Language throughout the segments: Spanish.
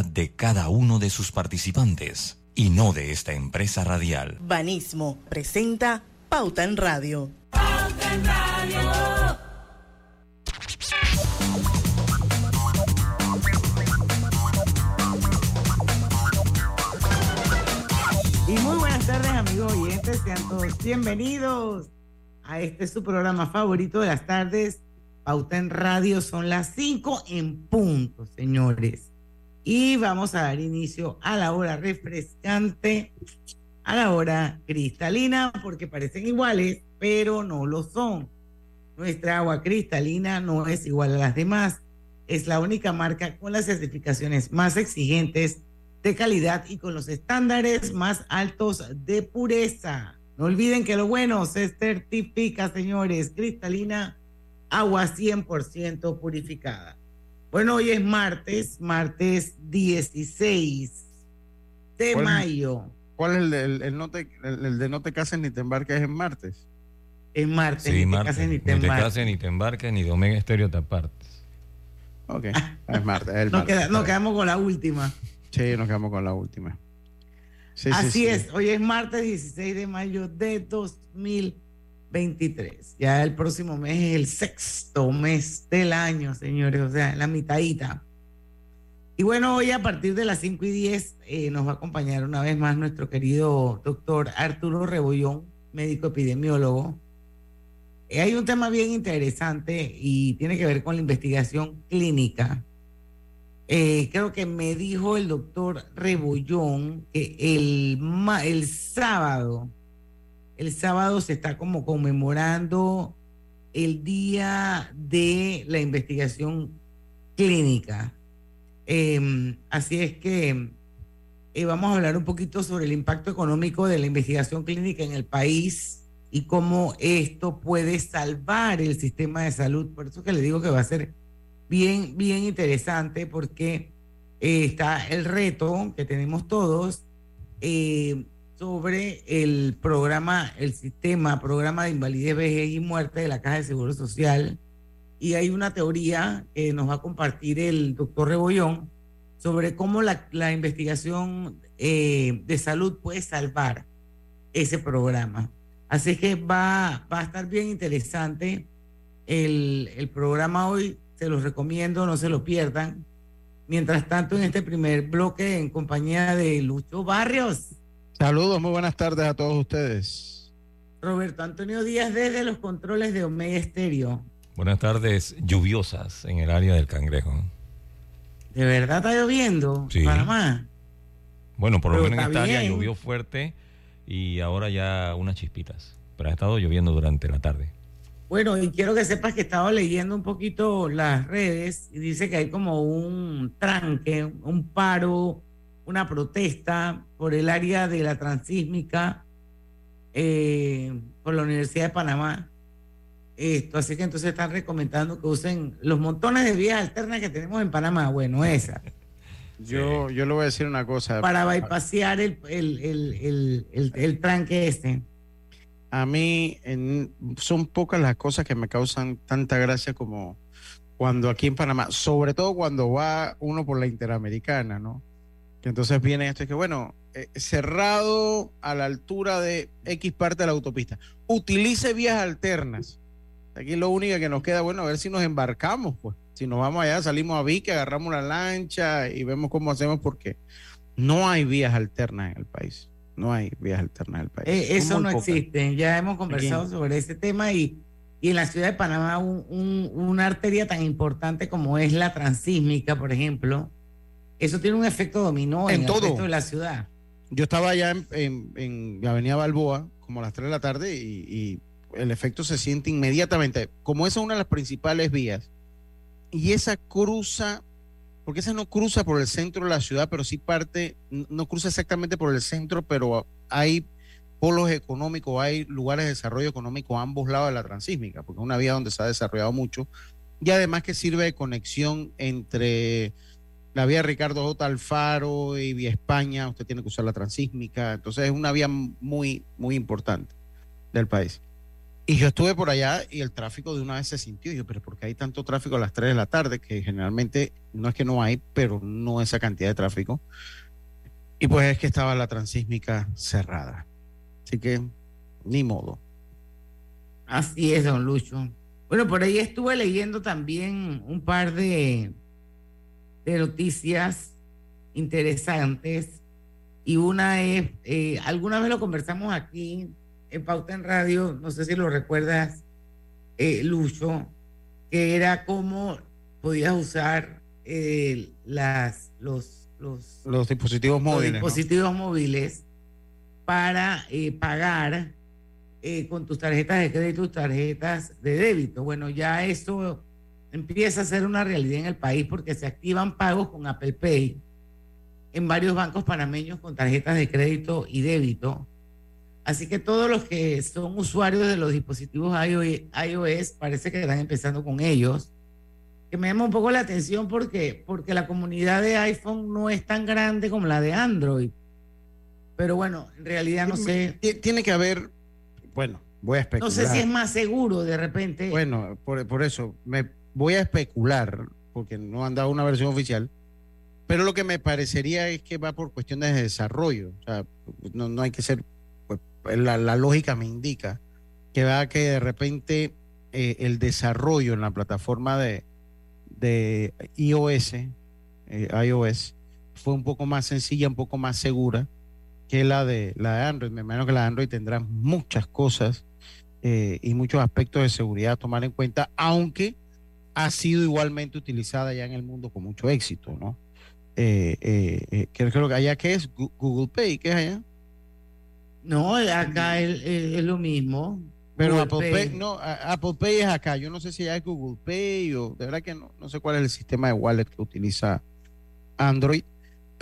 de cada uno de sus participantes y no de esta empresa radial. Banismo presenta Pauta en Radio. Pauta en Radio. Y muy buenas tardes amigos oyentes, sean todos bienvenidos a este su programa favorito de las tardes, Pauta en Radio. Son las 5 en punto, señores. Y vamos a dar inicio a la hora refrescante, a la hora cristalina, porque parecen iguales, pero no lo son. Nuestra agua cristalina no es igual a las demás. Es la única marca con las certificaciones más exigentes de calidad y con los estándares más altos de pureza. No olviden que lo bueno se certifica, señores, cristalina, agua 100% purificada. Bueno, hoy es martes, martes 16 de mayo. ¿Cuál es el, de, el, no te, el, de no te cases ni te embarques en martes? En martes, sí, ni martes, te cases ni te embarques. Ni te cases ni te embarques, ni de Omega Estéreo te apartes. Ok, es martes. El nos, martes queda, nos quedamos con la última. Sí, nos quedamos con la última. Sí, Así sí, es, hoy es martes 16 de mayo de 2000. 23. Ya el próximo mes es el sexto mes del año, señores, o sea, la mitadita. Y bueno, hoy a partir de las 5 y 10 eh, nos va a acompañar una vez más nuestro querido doctor Arturo Rebollón, médico epidemiólogo. Eh, hay un tema bien interesante y tiene que ver con la investigación clínica. Eh, creo que me dijo el doctor Rebollón que el, el sábado el sábado se está como conmemorando el día de la investigación clínica. Em, así es que eh, vamos a hablar un poquito sobre el impacto económico de la investigación clínica en el país y cómo esto puede salvar el sistema de salud. Por eso que le digo que va a ser bien, bien interesante porque eh, está el reto que tenemos todos eh, sobre el programa, el sistema, programa de invalidez, vejez y muerte de la Caja de Seguro Social. Y hay una teoría que nos va a compartir el doctor Rebollón sobre cómo la, la investigación eh, de salud puede salvar ese programa. Así que va, va a estar bien interesante el, el programa hoy. Se los recomiendo, no se lo pierdan. Mientras tanto, en este primer bloque, en compañía de Lucho Barrios. Saludos, muy buenas tardes a todos ustedes. Roberto Antonio Díaz desde los controles de Omega Estéreo. Buenas tardes, lluviosas en el área del Cangrejo. ¿De verdad está lloviendo? Sí. Panamá. Bueno, por lo menos en esta área llovió fuerte y ahora ya unas chispitas. Pero ha estado lloviendo durante la tarde. Bueno, y quiero que sepas que estaba leyendo un poquito las redes y dice que hay como un tranque, un paro una protesta por el área de la transísmica eh, por la Universidad de Panamá. Esto, así que entonces están recomendando que usen los montones de vías alternas que tenemos en Panamá. Bueno, esa. Yo, yo le voy a decir una cosa. Para bypasear el, el, el, el, el tranque este. A mí son pocas las cosas que me causan tanta gracia como cuando aquí en Panamá, sobre todo cuando va uno por la Interamericana, ¿no? Que entonces viene esto y que, bueno, eh, cerrado a la altura de X parte de la autopista. Utilice vías alternas. Aquí lo único que nos queda, bueno, a ver si nos embarcamos, pues. Si nos vamos allá, salimos a Vique, agarramos la lancha y vemos cómo hacemos, porque no hay vías alternas en el país. No hay vías alternas en el país. Eh, eso no existe. Ya hemos conversado sobre ese tema y, y en la ciudad de Panamá una arteria tan importante como es la transísmica, por ejemplo, eso tiene un efecto dominó en, todo. el resto de la ciudad. Yo estaba allá en, en, la Avenida Balboa, como a las 3 de la tarde, y, el efecto se siente inmediatamente. Como esa es una de las principales vías, y esa cruza, porque esa no cruza por el centro de la ciudad, pero sí parte, no cruza exactamente por el centro, pero hay polos económicos, hay lugares de desarrollo económico a ambos lados de la transísmica, porque es una vía donde se ha desarrollado mucho, y además que sirve de conexión entre la vía Ricardo J. Alfaro y vía España, usted tiene que usar la transísmica, entonces es una vía muy, muy importante del país. Y yo estuve por allá y el tráfico de una vez se sintió. yo, pero ¿por qué hay tanto tráfico a las 3 de la tarde? Que generalmente no es que no hay, pero no esa cantidad de tráfico. Y pues es que estaba la transísmica cerrada. Así que, ni modo. Así es, don Lucho. Bueno, por ahí estuve leyendo también un par de, de noticias interesantes. Y una es, eh, alguna vez lo conversamos aquí en Pauta en Radio, no sé si lo recuerdas, eh, Lucho, que era cómo podías usar eh, las, los, los, dispositivos móviles. dispositivos móviles para pagar eh, con tus tarjetas de crédito, tus tarjetas de débito. Bueno, ya eso empieza a ser una realidad en el país porque se activan pagos con Apple Pay en varios bancos panameños con tarjetas de crédito y débito. Así que todos los que son usuarios de los dispositivos iOS parece que están empezando con ellos. Que me llama un poco la atención porque, porque la comunidad de iPhone no es tan grande como la de Android. Pero bueno, en realidad no sé. Tiene que haber bueno, voy a especular. No sé si es más seguro de repente. Bueno, por, eso, me voy a especular, porque no han dado una versión oficial, pero lo que me parecería es que va por cuestiones de desarrollo. O sea, no, hay que ser, pues, la, lógica me indica que va a que de repente eh, el desarrollo en la plataforma de, de iOS, eh, iOS, fue un poco más sencilla, un poco más segura que la de, la de Android. Me imagino que la de Android tendrá muchas cosas eh, y muchos aspectos de seguridad a tomar en cuenta, aunque ha sido igualmente utilizada ya en el mundo con mucho éxito, ¿no? Eh, eh, creo, que allá que es Google Pay, ¿qué es allá? No, acá es, lo mismo. Pero Apple Pay. no, Apple Pay es acá. Yo no sé si ya es Google Pay o de verdad que no, no sé cuál es el sistema de wallet que utiliza Android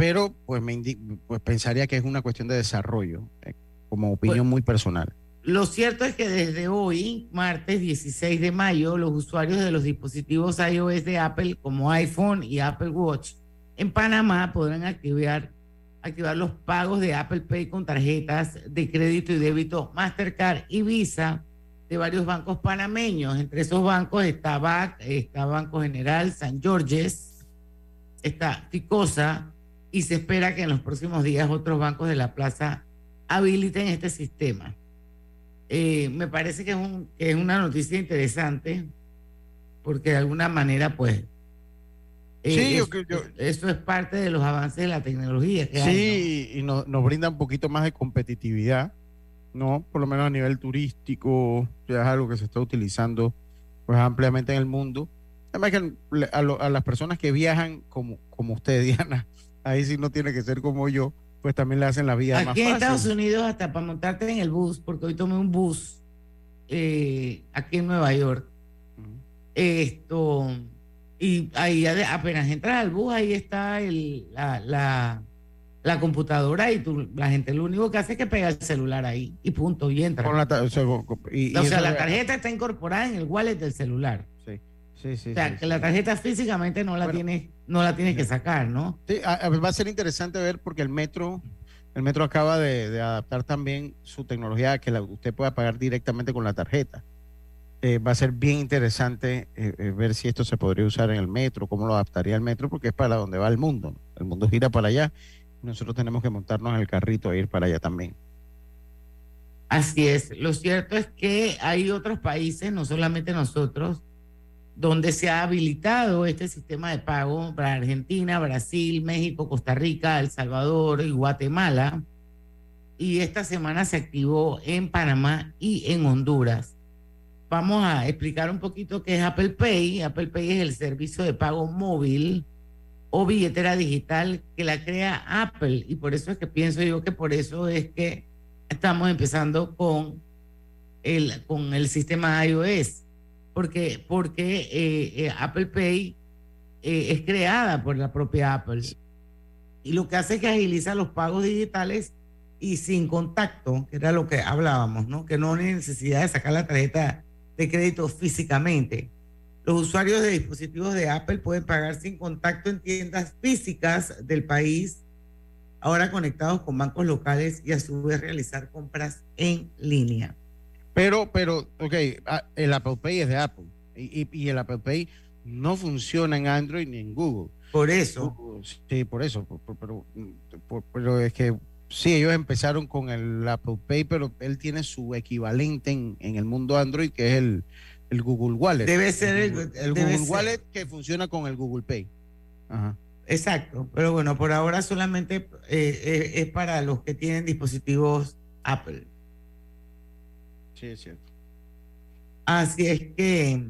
pero pues me pues pensaría que es una cuestión de desarrollo, eh, como opinión muy personal. Lo cierto es que desde hoy, martes 16 de mayo, los usuarios de los dispositivos iOS de Apple como iPhone y Apple Watch en Panamá podrán activar, activar los pagos de Apple Pay con tarjetas de crédito y débito Mastercard y Visa de varios bancos panameños. Entre esos bancos está BAC, está Banco General, San Georges, está Ficosa, y se espera que en los próximos días otros bancos de la plaza habiliten este sistema. Eh, me parece que es, un, es una noticia interesante porque de alguna manera pues eh, eso es parte de los avances de la tecnología. sí, y nos, nos brinda un poquito más de competitividad, ¿no? Por lo menos a nivel turístico, ya es algo que se está utilizando pues ampliamente en el mundo. Además que a, a las personas que viajan como, como usted, Diana, ahí sí no tiene que ser como yo, pues también le hacen la vida Aquí más fácil. Aquí en Estados Unidos, hasta para montarte en el bus, porque hoy tomé un bus eh, aquí en Nueva York. Esto, y ahí apenas entras al bus, ahí está el, la, la, computadora y tú, la gente lo único que hace es que pega el celular ahí y punto, y entra. o sea, la tarjeta está incorporada en el wallet del celular. Sí, sí, o sea, que la tarjeta físicamente no la tienes, no la tienes que sacar, ¿no? Sí, va a ser interesante ver porque el metro, el metro acaba de, adaptar también su tecnología a que usted pueda pagar directamente con la tarjeta. Eh, va a ser bien interesante eh, eh, ver si esto se podría usar en el metro, cómo lo adaptaría el metro, porque es para donde va el mundo. El mundo gira para allá. Nosotros tenemos que montarnos en el carrito e ir para allá también. Así es. Lo cierto es que hay otros países, no solamente nosotros, donde se ha habilitado este sistema de pago para Argentina, Brasil, México, Costa Rica, El Salvador y Guatemala. Y esta semana se activó en Panamá y en Honduras. Vamos a explicar un poquito qué es Apple Pay. Apple Pay es el servicio de pago móvil o billetera digital que la crea Apple. Y por eso es que pienso yo que por eso es que estamos empezando con el, con el sistema iOS porque, porque eh, eh, Apple Pay eh, es creada por la propia Apple. Y lo que hace es que agiliza los pagos digitales y sin contacto, que era lo que hablábamos, ¿no? Que no hay necesidad de sacar la tarjeta de crédito físicamente. Los usuarios de dispositivos de Apple pueden pagar sin contacto en tiendas físicas del país, ahora conectados con bancos locales y a su vez realizar compras en línea. Pero, pero, ok, ah, el Apple Pay es de Apple y, y, el Apple Pay no funciona en Android ni en Google. Por eso. Sí, por eso. pero, pero es que sí, ellos empezaron con el Apple Pay, pero él tiene su equivalente en, en el mundo Android, que es el, el Google Wallet. Debe ser el, Google Wallet que funciona con el Google Pay. Ajá. Exacto, pero bueno, por ahora solamente eh, eh, es para los que tienen dispositivos Apple. Sí, es cierto. Así es que,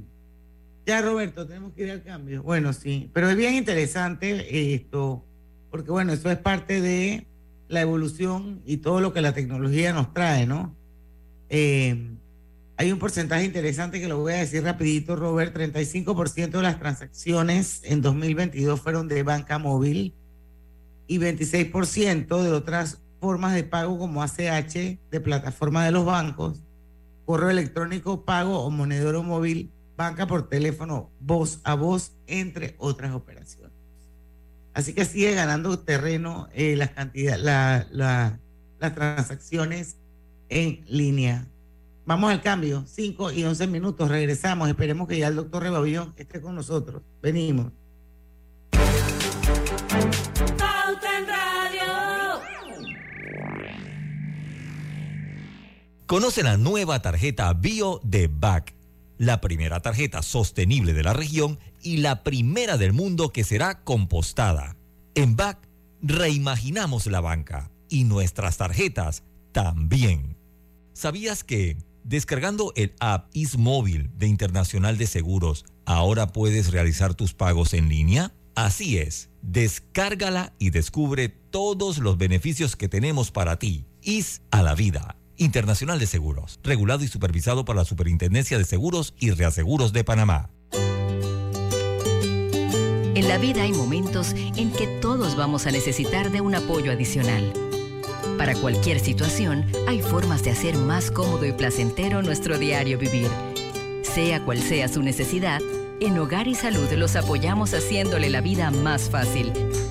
ya Roberto, tenemos que ir al cambio. Bueno, sí, pero es bien interesante esto, porque bueno, eso es parte de la evolución y todo lo que la tecnología nos trae, ¿no? Eh, hay un porcentaje interesante que lo voy a decir rapidito, Robert. 35% de las transacciones en 2022 fueron de banca móvil y 26% de otras formas de pago como ACH, de plataforma de los bancos, correo electrónico, pago o monedero móvil, banca por teléfono, voz a voz, entre otras operaciones. Así que sigue ganando terreno eh, las cantidades, las transacciones en línea Vamos al cambio, 5 y 11 minutos, regresamos, esperemos que ya el doctor Rebabillón esté con nosotros. Venimos. Conoce la nueva tarjeta Bio de BAC, la primera tarjeta sostenible de la región y la primera del mundo que será compostada. En BAC reimaginamos la banca y nuestras tarjetas también. ¿Sabías que Descargando el app IsMóvil de Internacional de Seguros, ¿ahora puedes realizar tus pagos en línea? Así es, descárgala y descubre todos los beneficios que tenemos para ti. IS a la vida. Internacional de Seguros, regulado y supervisado por la Superintendencia de Seguros y Reaseguros de Panamá. En la vida hay momentos en que todos vamos a necesitar de un apoyo adicional. Para cualquier situación, hay formas de hacer más cómodo y placentero nuestro diario vivir. Sea cual sea su necesidad, en Hogar y Salud los apoyamos haciéndole la vida más fácil,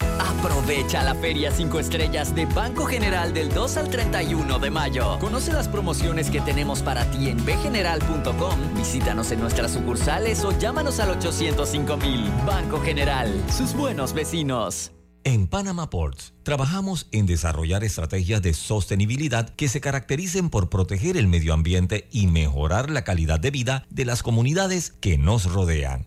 Aprovecha la Feria 5 Estrellas de Banco General del 2 al 31 de mayo. Conoce las promociones que tenemos para ti en bgeneral.com. Visítanos en nuestras sucursales o llámanos al 805 mil. Banco General, sus buenos vecinos. En Panama Ports trabajamos en desarrollar estrategias de sostenibilidad que se caractericen por proteger el medio ambiente y mejorar la calidad de vida de las comunidades que nos rodean.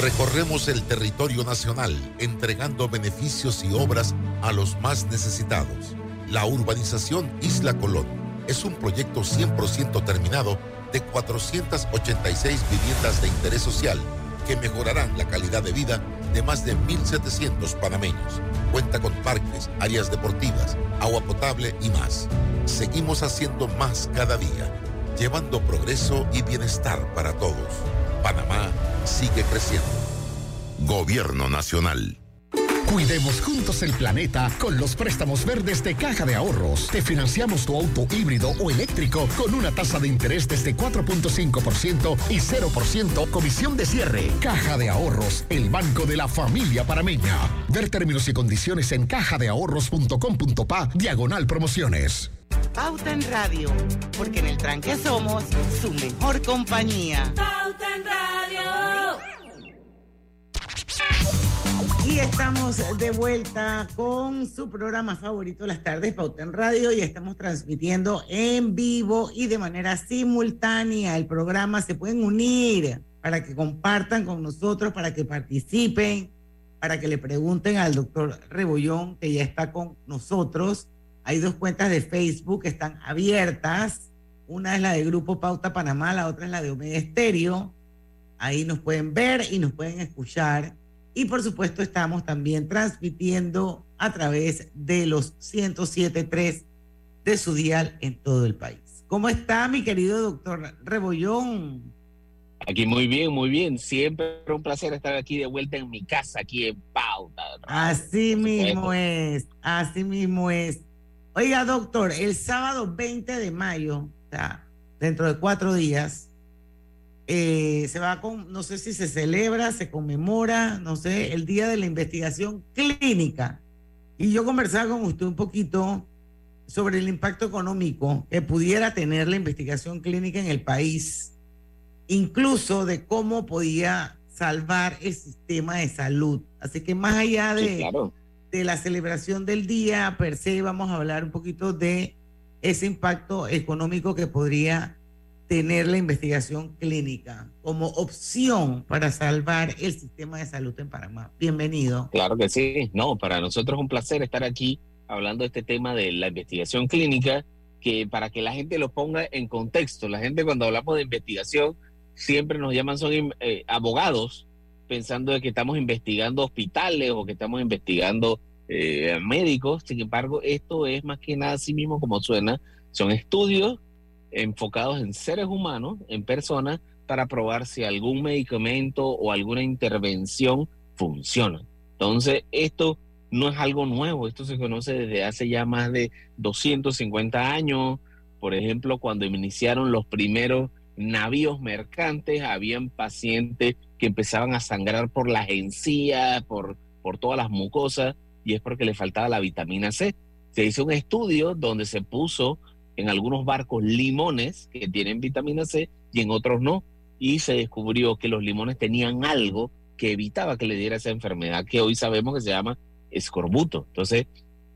Recorremos el territorio nacional entregando beneficios y obras a los más necesitados. La urbanización Isla Colón es un proyecto 100% terminado de 486 viviendas de interés social que mejorarán la calidad de vida de más de 1.700 panameños. Cuenta con parques, áreas deportivas, agua potable y más. Seguimos haciendo más cada día, llevando progreso y bienestar para todos. Panamá sigue creciendo. Gobierno Nacional. Cuidemos juntos el planeta con los préstamos verdes de Caja de Ahorros. Te financiamos tu auto híbrido o eléctrico con una tasa de interés desde 4.5% y 0% comisión de cierre. Caja de Ahorros, el banco de la familia parameña. Ver términos y condiciones en cajadeahorros.com.pa, diagonal promociones. Pauta en Radio, porque en el tranque somos su mejor compañía. Pauta en Radio. Y estamos de vuelta con su programa favorito las tardes, Pauta en Radio, y estamos transmitiendo en vivo y de manera simultánea el programa. Se pueden unir para que compartan con nosotros, para que participen, para que le pregunten al doctor Rebollón, que ya está con nosotros. Hay dos cuentas de Facebook que están abiertas Una es la de Grupo Pauta Panamá, la otra es la de Omega Estéreo. Ahí nos pueden ver y nos pueden escuchar. Y por supuesto estamos también transmitiendo a través de los 107.3 de su dial en todo el país. ¿Cómo está mi querido doctor Rebollón? Aquí muy bien, muy bien. Siempre un placer estar aquí de vuelta en mi casa, aquí en Pauta. Así mismo es, así mismo es. Oiga, doctor, el sábado 20 de mayo, o sea, dentro de cuatro días, eh, se va con, no sé si se celebra, se conmemora, no sé, el Día de la Investigación Clínica. Y yo conversaba con usted un poquito sobre el impacto económico que pudiera tener la investigación clínica en el país, incluso de cómo podía salvar el sistema de salud. Así que más allá de, de la celebración del día per se, vamos a hablar un poquito de ese impacto económico que podría tener la investigación clínica como opción para salvar el sistema de salud en Panamá. Bienvenido. Claro que sí. No, para nosotros es un placer estar aquí hablando de este tema de la investigación clínica, que para que la gente lo ponga en contexto, la gente cuando hablamos de investigación siempre nos llaman son eh, abogados pensando de que estamos investigando hospitales o que estamos investigando eh, médicos. Sin embargo, esto es más que nada así mismo como suena. Son estudios enfocados en seres humanos, en personas, para probar si algún medicamento o alguna intervención funciona. Entonces, esto no es algo nuevo, esto se conoce desde hace ya más de 250 años. Por ejemplo, cuando iniciaron los primeros navíos mercantes, habían pacientes que empezaban a sangrar por las encías, por, por todas las mucosas, y es porque le faltaba la vitamina C. Se hizo un estudio donde se puso en algunos barcos limones que tienen vitamina C y en otros no, y se descubrió que los limones tenían algo que evitaba que le diera esa enfermedad que hoy sabemos que se llama escorbuto. Entonces,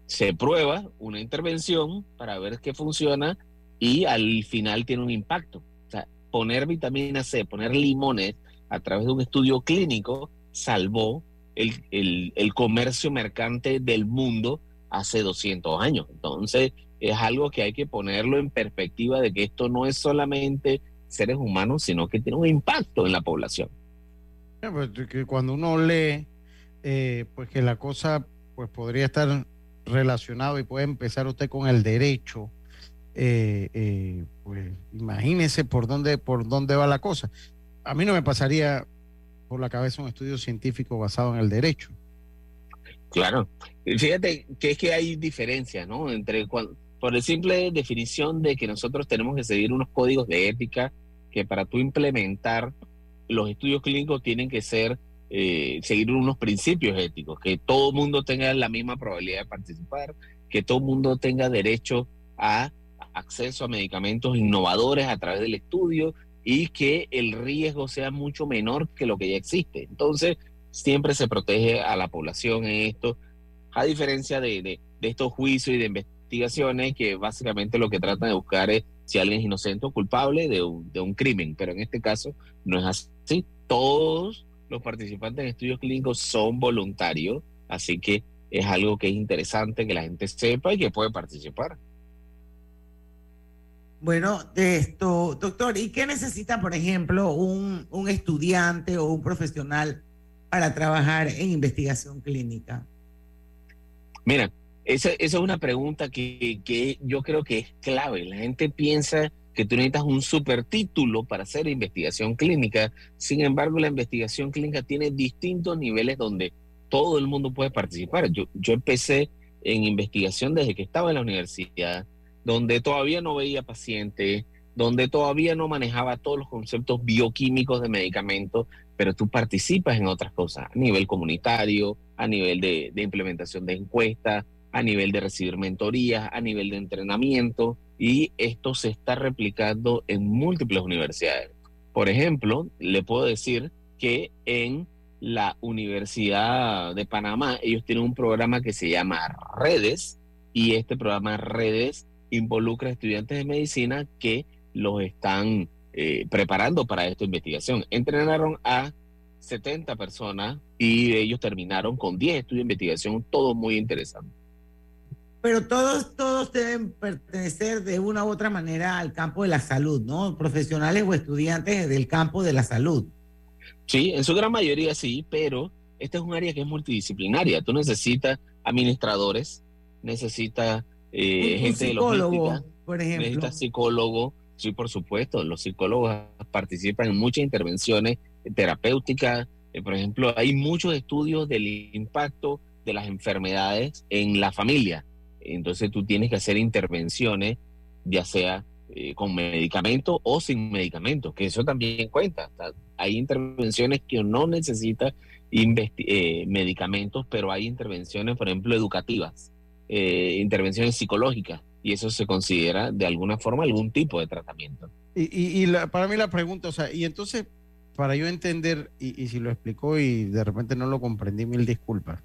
se prueba una intervención para ver qué funciona y al final tiene un impacto. O sea, poner vitamina C, poner limones a través de un estudio clínico salvó el, el, comercio mercante del mundo hace 200 años. Entonces, es algo que hay que ponerlo en perspectiva de que esto no es solamente seres humanos, sino que tiene un impacto en la población. Pues, cuando uno lee eh, pues que la cosa pues podría estar relacionado y puede empezar usted con el derecho. Eh, eh, pues imagínese por dónde, por dónde va la cosa. A mí no me pasaría por la cabeza un estudio científico basado en el derecho. Claro, fíjate que es que hay diferencias, ¿no? Entre por la simple definición de que nosotros tenemos que seguir unos códigos de ética que para tú implementar los estudios clínicos tienen que ser eh, seguir unos principios éticos, que todo mundo tenga la misma probabilidad de participar, que todo mundo tenga derecho a acceso a medicamentos innovadores a través del estudio y que el riesgo sea mucho menor que lo que ya existe. Entonces, siempre se protege a la población en esto, a diferencia de, de, estos juicios y de investigaciones que básicamente lo que tratan de buscar es si alguien es inocente o culpable de un, de un crimen, pero en este caso no es así. Todos los participantes en estudios clínicos son voluntarios, así que es algo que es interesante que la gente sepa y que puede participar. Bueno, de esto, doctor, ¿y qué necesita, por ejemplo, un, un estudiante o un profesional para trabajar en investigación clínica? Mira, esa, esa es una pregunta que, que yo creo que es clave. La gente piensa que tú necesitas un super título para hacer investigación clínica. Sin embargo, la investigación clínica tiene distintos niveles donde todo el mundo puede participar. Yo, yo empecé en investigación desde que estaba en la universidad, donde todavía no veía pacientes, donde todavía no manejaba todos los conceptos bioquímicos de medicamentos, pero tú participas en otras cosas, a nivel comunitario, a nivel de, implementación de encuestas, a nivel de recibir mentorías, a nivel de entrenamiento y esto se está replicando en múltiples universidades. Por ejemplo, le puedo decir que en la Universidad de Panamá ellos tienen un programa que se llama Redes y este programa Redes involucra a estudiantes de medicina que los están eh, preparando para esta investigación. Entrenaron a 70 personas y ellos terminaron con 10 estudios de investigación, todo muy interesante. pero todos, todos deben pertenecer de una u otra manera al campo de la salud, ¿no? Profesionales o estudiantes del campo de la salud. Sí, en su gran mayoría sí, pero esta es un área que es multidisciplinaria. Tú necesitas administradores, necesitas eh, gente psicólogo, de por ejemplo. Necesitas psicólogo, sí, por supuesto. Los psicólogos participan en muchas intervenciones terapéuticas. Eh, por ejemplo, hay muchos estudios del impacto de las enfermedades en la familia. Entonces tú tienes que hacer intervenciones, ya sea eh, con medicamentos o sin medicamentos, que eso también cuenta. Hay intervenciones que no necesita eh, medicamentos, pero hay intervenciones, por ejemplo, educativas, eh, intervenciones psicológicas, y eso se considera de alguna forma algún tipo de tratamiento. Y, para mí la pregunta, o sea, y entonces, para yo entender, y, si lo explicó y de repente no lo comprendí, mil disculpas,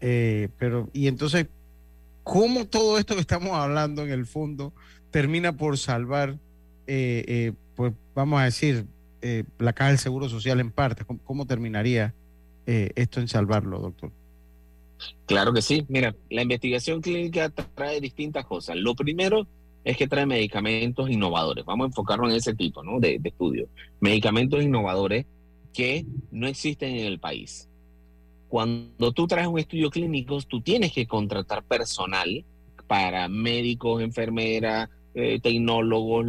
pero, y entonces, ¿cómo todo esto que estamos hablando en el fondo termina por salvar, eh, eh, pues vamos a decir, eh, la caja del Seguro Social en parte? ¿Cómo, terminaría esto en salvarlo, doctor? Claro que sí. Mira, la investigación clínica trae distintas cosas. Lo primero es que trae medicamentos innovadores. Vamos a enfocarnos en ese tipo ¿no? de, de estudios. Medicamentos innovadores que no existen en el país. Cuando tú traes un estudio clínico, tú tienes que contratar personal para médicos, enfermeras, eh, tecnólogos,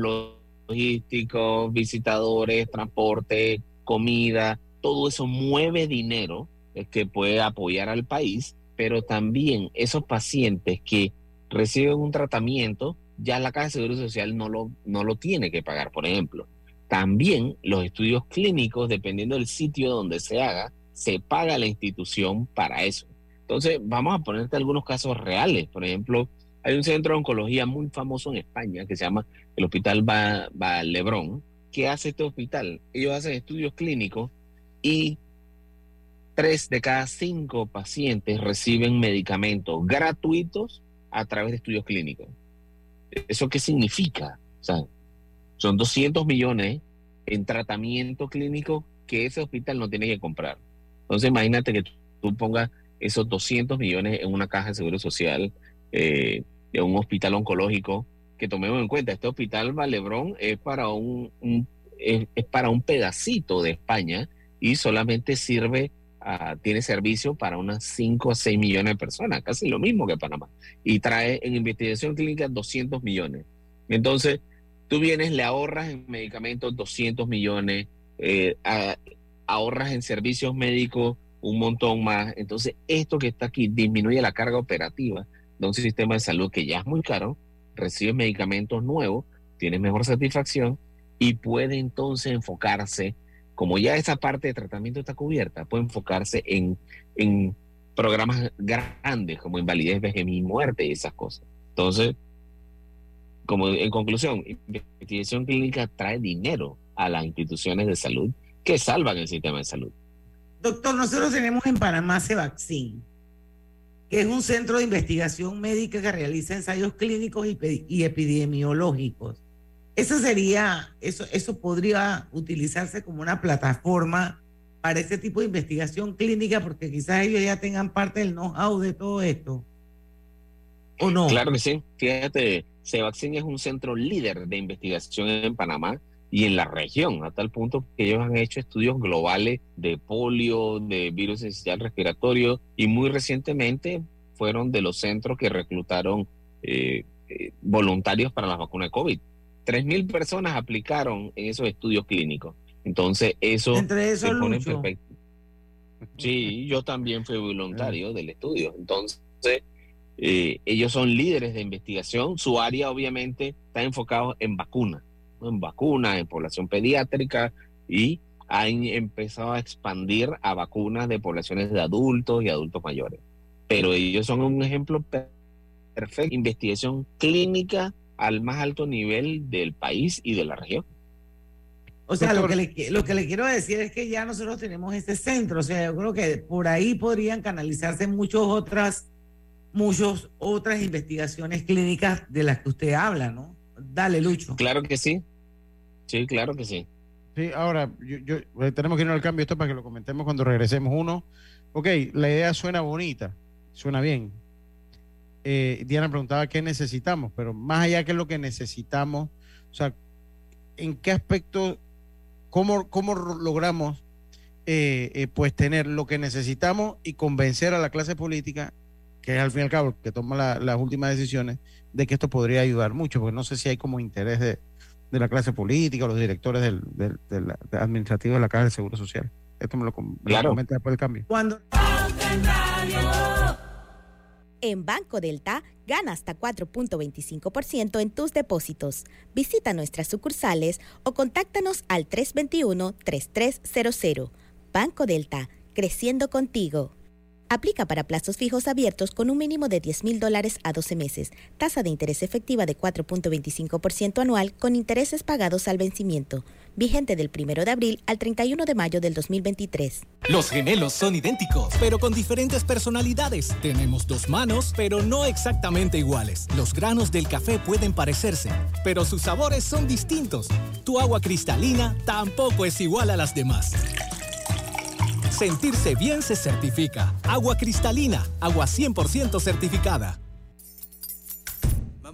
logísticos, visitadores, transporte, comida, todo eso mueve dinero que puede apoyar al país, pero también esos pacientes que reciben un tratamiento, ya la Caja de Seguro Social no lo, no lo tiene que pagar, por ejemplo. También los estudios clínicos, dependiendo del sitio donde se haga, se paga la institución para eso. Entonces, vamos a ponerte algunos casos reales. Por ejemplo, hay un centro de oncología muy famoso en España que se llama el Hospital Lebrón. ¿Qué hace este hospital? Ellos hacen estudios clínicos y tres de cada cinco pacientes reciben medicamentos gratuitos a través de estudios clínicos. ¿Eso qué significa? O sea, son 200 millones en tratamiento clínico que ese hospital no tiene que comprar. Entonces imagínate que tú pongas esos 200 millones en una caja de seguro social eh, de un hospital oncológico, que tomemos en cuenta, este hospital Valebrón es para un, es, para un pedacito de España y solamente sirve, tiene servicio para unas 5 a 6 millones de personas, casi lo mismo que Panamá. Y trae en investigación clínica 200 millones. Entonces, tú vienes, le ahorras en medicamentos 200 millones, eh, ahorras en servicios médicos un montón más. Entonces, esto que está aquí disminuye la carga operativa de un sistema de salud que ya es muy caro, recibe medicamentos nuevos, tiene mejor satisfacción y puede entonces enfocarse, como ya esa parte de tratamiento está cubierta, puede enfocarse en, en programas grandes como invalidez, vejez y muerte y esas cosas. Entonces, como en conclusión, investigación clínica trae dinero a las instituciones de salud que salvan el sistema de salud. Doctor, nosotros tenemos en Panamá Cevaccin que es un centro de investigación médica que realiza ensayos clínicos y, epidemiológicos. Eso sería, eso, eso podría utilizarse como una plataforma para ese tipo de investigación clínica, porque quizás ellos ya tengan parte del know-how de todo esto. ¿O no? Claro sí. Fíjate, Cevaccin es un centro líder de investigación en Panamá y en la región, a tal punto que ellos han hecho estudios globales de polio, de virus esencial respiratorio y muy recientemente fueron de los centros que reclutaron eh, eh, voluntarios para la vacuna de COVID. 3.000 personas aplicaron en esos estudios clínicos. Entonces, eso Entre eso se pone perfecto. Sí, yo también fui voluntario del estudio. Entonces, eh, ellos son líderes de investigación. Su área, obviamente, está enfocado en vacunas en vacunas, en población pediátrica y han empezado a expandir a vacunas de poblaciones de adultos y adultos mayores. Pero ellos son un ejemplo perfecto, investigación clínica al más alto nivel del país y de la región. O sea, lo que, le, lo que le quiero decir es que ya nosotros tenemos este centro, o sea, yo creo que por ahí podrían canalizarse muchas otras, muchas otras investigaciones clínicas de las que usted habla, ¿no? Dale, Lucho. Claro que sí. Sí, claro que sí. Sí, ahora, yo, eh, tenemos que ir al cambio esto para que lo comentemos cuando regresemos. Uno, ok, la idea suena bonita, suena bien, eh, Diana preguntaba qué necesitamos, pero más allá que lo que necesitamos, o sea, ¿en qué aspecto, cómo, cómo logramos eh, eh, pues tener lo que necesitamos y convencer a la clase política, que es al fin y al cabo que toma las últimas decisiones, de que esto podría ayudar mucho, porque no sé si hay como interés de, la clase política o los directores del, administrativo de la Caja de Seguro Social. Esto me lo, comenta después del cambio. Cuando... En Banco Delta, gana hasta 4.25% en tus depósitos. Visita nuestras sucursales o contáctanos al 321-3300. Banco Delta, creciendo contigo. Aplica para plazos fijos abiertos con un mínimo de 10 mil dólares a 12 meses. Tasa de interés efectiva de 4.25% anual con intereses pagados al vencimiento. Vigente del 1 de abril al 31 de mayo del 2023. Los gemelos son idénticos, pero con diferentes personalidades. Tenemos dos manos, pero no exactamente iguales. Los granos del café pueden parecerse, pero sus sabores son distintos. Tu agua cristalina tampoco es igual a las demás. Sentirse bien se certifica. Agua cristalina, agua 100% certificada.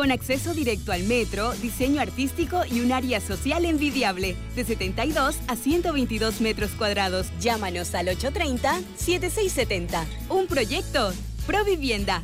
con acceso directo al metro, diseño artístico y un área social envidiable, de 72 a 122 metros cuadrados. Llámanos al 830-7670. Un proyecto, Provivienda.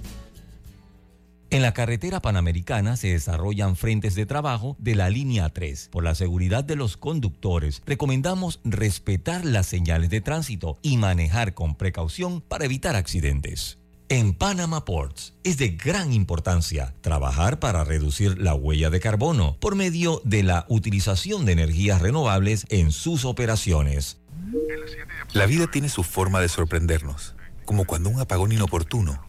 En la carretera panamericana se desarrollan frentes de trabajo de la línea 3. Por la seguridad de los conductores, recomendamos respetar las señales de tránsito y manejar con precaución para evitar accidentes. En Panama Ports es de gran importancia trabajar para reducir la huella de carbono por medio de la utilización de energías renovables en sus operaciones. La vida tiene su forma de sorprendernos, como cuando un apagón inoportuno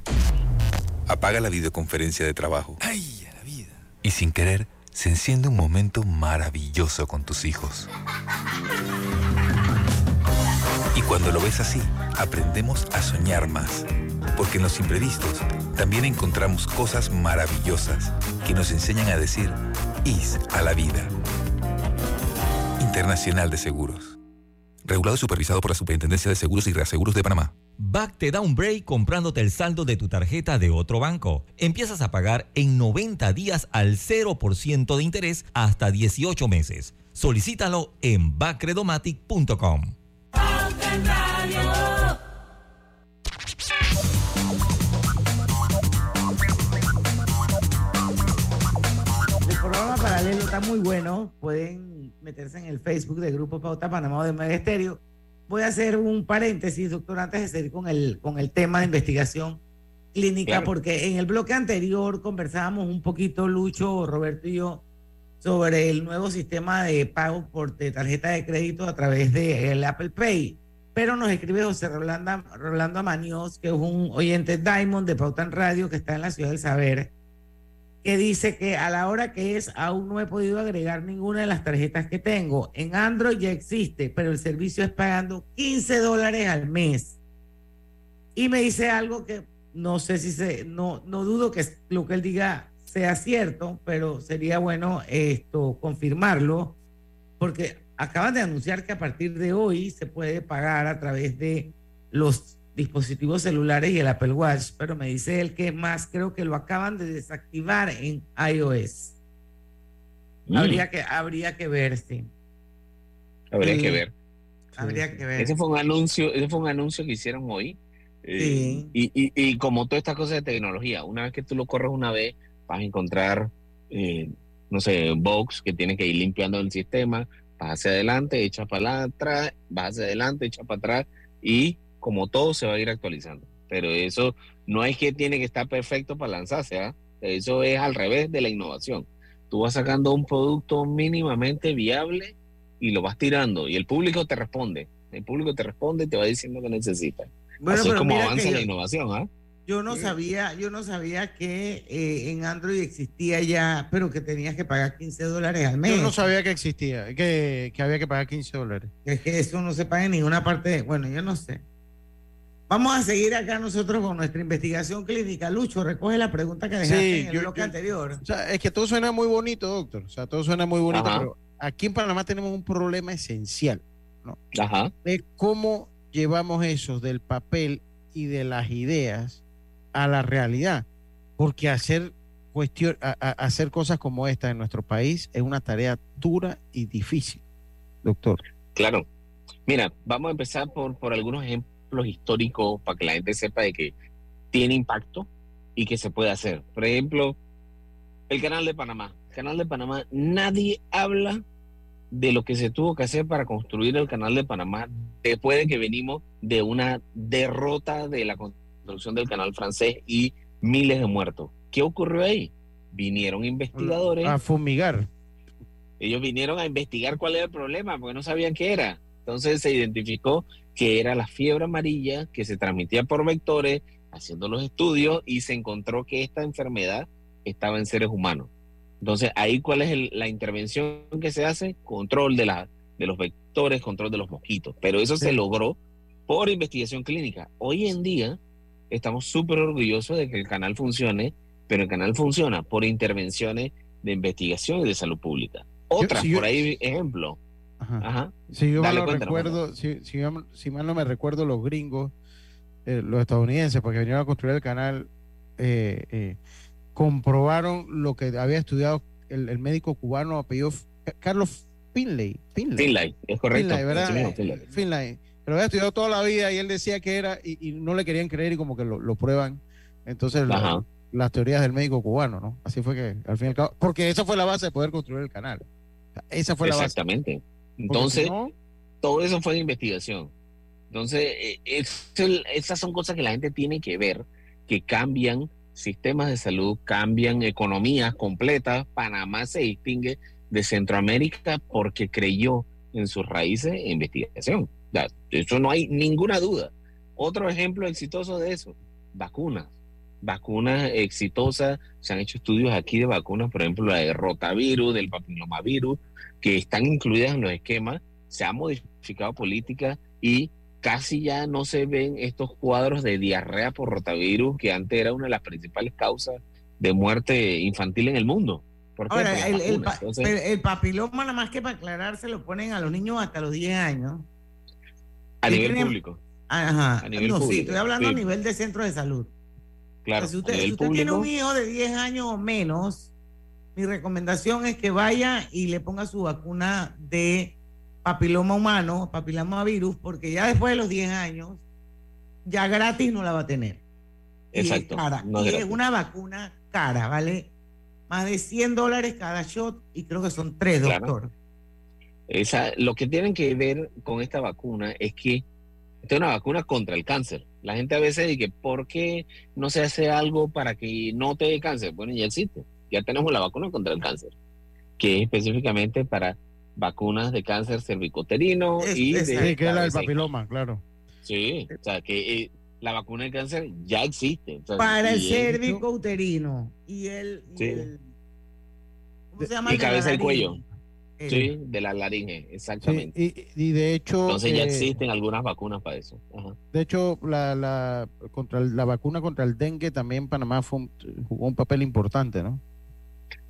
apaga la videoconferencia de trabajo. ¡Ay, la vida! Y sin querer, se enciende un momento maravilloso con tus hijos. Y cuando lo ves así, aprendemos a soñar más. Porque en los imprevistos también encontramos cosas maravillosas que nos enseñan a decir IS a la vida. Internacional de Seguros. Regulado y supervisado por la Superintendencia de Seguros y Reaseguros de Panamá. BAC te da un break comprándote el saldo de tu tarjeta de otro banco. Empiezas a pagar en 90 días al 0% de interés hasta 18 meses. Solicítalo en bacredomatic.com. paralelo está muy bueno. Pueden meterse en el Facebook del Grupo Pauta Panamá de Megesterio voy a hacer un paréntesis, doctor, antes de seguir con el, con el tema de investigación clínica, porque en el bloque anterior conversábamos un poquito, Lucho, Roberto y yo, sobre el nuevo sistema de pago por tarjeta de crédito a través del Apple Pay. Pero nos escribe José Rolando, Rolando Amaños, que es un oyente Diamond de Pautan Radio que está en la ciudad del saber, que dice que a la hora que es aún no he podido agregar ninguna de las tarjetas que tengo. En Android ya existe, pero el servicio es pagando 15 dólares al mes. Y me dice algo que no sé si se, no, no dudo que lo que él diga sea cierto, pero sería bueno esto confirmarlo, porque acaban de anunciar que a partir de hoy se puede pagar a través de los dispositivos celulares y el Apple Watch, pero me dice él que más creo que lo acaban de desactivar en iOS. Mm. Habría que habría que ver, sí. Habría que ver. Habría que ver. Ese fue un anuncio, ese fue un anuncio que hicieron hoy. Eh, y, y, y, como todas estas cosas de tecnología, una vez que tú lo corres una vez, vas a encontrar, eh, no sé, box que tiene que ir limpiando el sistema, vas hacia adelante, echa para atrás, vas hacia adelante, echa para atrás, y como todo se va a ir actualizando. Pero eso no es que tiene que estar perfecto para lanzarse, ¿ah? eso es al revés de la innovación. Tú vas sacando un producto mínimamente viable y lo vas tirando y el público te responde. El público te responde y te va diciendo que necesita. Bueno, Así es como avanza la innovación. ¿ah? Yo no sabía, yo no sabía que eh, en Android existía ya, pero que tenías que pagar 15 dólares al mes. Yo no sabía que existía, que, que había que pagar 15 dólares. Es que eso no se paga en ninguna parte. De, bueno, yo no sé. Vamos a seguir acá nosotros con nuestra investigación clínica. Lucho, recoge la pregunta que dejaste en el bloque anterior. O sea, es que todo suena muy bonito, doctor. O sea, todo suena muy bonito, pero aquí en Panamá tenemos un problema esencial, ¿no? Ajá. De cómo llevamos eso del papel y de las ideas a la realidad. Porque hacer, cuestión, hacer cosas como esta en nuestro país es una tarea dura y difícil, doctor. Claro. Mira, vamos a empezar por, por algunos ejemplos históricos para que la gente sepa de que tiene impacto y que se puede hacer. Por ejemplo, el canal de Panamá. El canal de Panamá, nadie habla de lo que se tuvo que hacer para construir el canal de Panamá después de que venimos de una derrota de la construcción del canal francés y miles de muertos. ¿Qué ocurrió ahí? Vinieron investigadores. A fumigar. Ellos vinieron a investigar cuál era el problema, porque no sabían qué era. Entonces se identificó que era la fiebre amarilla que se transmitía por vectores, haciendo los estudios, y se encontró que esta enfermedad estaba en seres humanos. Entonces, ahí cuál es la intervención que se hace? Control de, la, de los vectores, control de los mosquitos. Pero eso se logró por investigación clínica. Hoy en día, estamos súper orgullosos de que el canal funcione, pero el canal funciona por intervenciones de investigación y de salud pública. Otras, por ahí, ejemplo. Ajá. Si yo mal no recuerdo, si, si, mal no me recuerdo, los gringos, eh, los estadounidenses, porque vinieron a construir el canal, eh, eh, comprobaron lo que había estudiado el, médico cubano apellido Carlos Finlay. Finlay, es correcto. Finlay, ¿verdad? Finlay. Pero había estudiado toda la vida y él decía que era, y, no le querían creer y como que lo, prueban. Entonces, las teorías del médico cubano, ¿no? Así fue que, al fin y al cabo, porque esa fue la base de poder construir el canal. esa fue la base. Exactamente. Entonces, todo eso fue de investigación. Entonces, eh, esas son cosas que la gente tiene que ver, que cambian sistemas de salud, cambian economías completas. Panamá se distingue de Centroamérica porque creyó en sus raíces e investigación. Eso no hay ninguna duda. Otro ejemplo exitoso de eso, vacunas. Vacunas exitosas, se han hecho estudios aquí de vacunas, por ejemplo, la de rotavirus, del papilomavirus, que están incluidas en los esquemas, se ha modificado política y casi ya no se ven estos cuadros de diarrea por rotavirus, que antes era una de las principales causas de muerte infantil en el mundo. Ahora, el, papiloma, nada más que para aclarar, se lo ponen a los niños hasta los 10 años. A nivel público. Ajá. A nivel no, sí, estoy hablando a nivel de centro de salud. Claro. si usted, tiene un hijo de 10 años o menos, mi recomendación es que vaya y le ponga su vacuna de papiloma humano, papiloma virus, porque ya después de los 10 años, ya gratis no la va a tener. Exacto. Y es, una vacuna cara, ¿vale? Más de 100 dólares cada shot y creo que son tres, doctor. Esa, lo que tienen que ver con esta vacuna es que esta es una vacuna contra el cáncer. La gente a veces dice, ¿por qué no se hace algo para que no te dé cáncer? Bueno, ya existe. Ya tenemos la vacuna contra el cáncer, que es específicamente para vacunas de cáncer cervicoterino y de... Sí, que es la del papiloma, claro. Sí, o sea, que eh, la vacuna de cáncer ya existe. Para el cervicouterino y el... ¿Cómo se llama? Y cabeza y cuello. Sí, de la laringe, exactamente. y, de hecho. Entonces ya eh, existen algunas vacunas para eso. De hecho, la, la, contra la vacuna contra el dengue también Panamá fue jugó un papel importante, ¿no?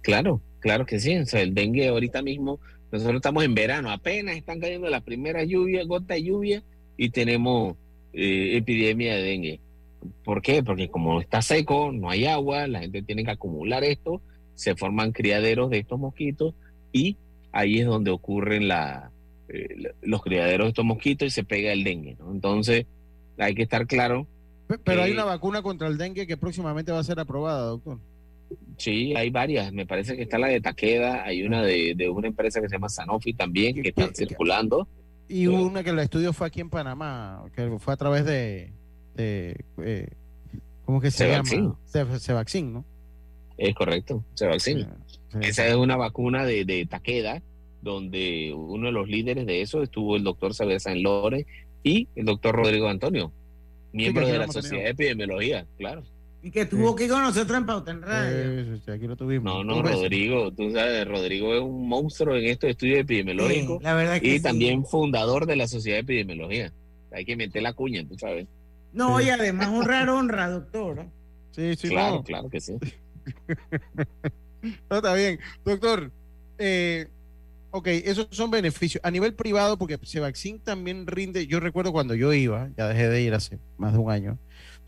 Claro, claro que sí. O sea, el dengue ahorita mismo nosotros estamos en verano, apenas están cayendo las primeras lluvias, gotas de lluvia, y tenemos eh, epidemia de dengue. ¿Por qué? Porque como está seco, no hay agua, la gente tiene que acumular esto, se forman criaderos de estos mosquitos y ahí es donde ocurren la, eh, los criaderos de estos mosquitos y se pega el dengue. ¿no? Entonces, hay que estar claro. Pero hay una vacuna contra el dengue que próximamente va a ser aprobada, doctor. Sí, hay varias. Me parece que está la de Taqueda, hay una de, una empresa que se llama Sanofi también, que están circulando. Y una que el estudio fue aquí en Panamá, que fue a través de, de eh, ¿cómo que se llama? Cevaccin, ¿no? Es correcto, Cevaccin. Esa es una vacuna de, de Taqueda, donde uno de los líderes de eso estuvo el doctor Saber San Lore y el doctor Rodrigo Antonio. Miembro de la Sociedad de Epidemiología, claro. Y que tuvo que ir con nosotros en Pauta en Radio. aquí lo tuvimos. No, no, Rodrigo, tú sabes, Rodrigo es un monstruo en estos estudios epidemiológicos. la verdad que y también fundador de la Sociedad de Epidemiología. Hay que meter la cuña, tú sabes. No, y además honrar honra, doctor. Sí, sí, claro, claro que sí. no, está bien. Doctor, eh, ok, esos son beneficios. A nivel privado, porque Sevaxin también rinde, yo recuerdo cuando yo iba, ya dejé de ir hace más de un año,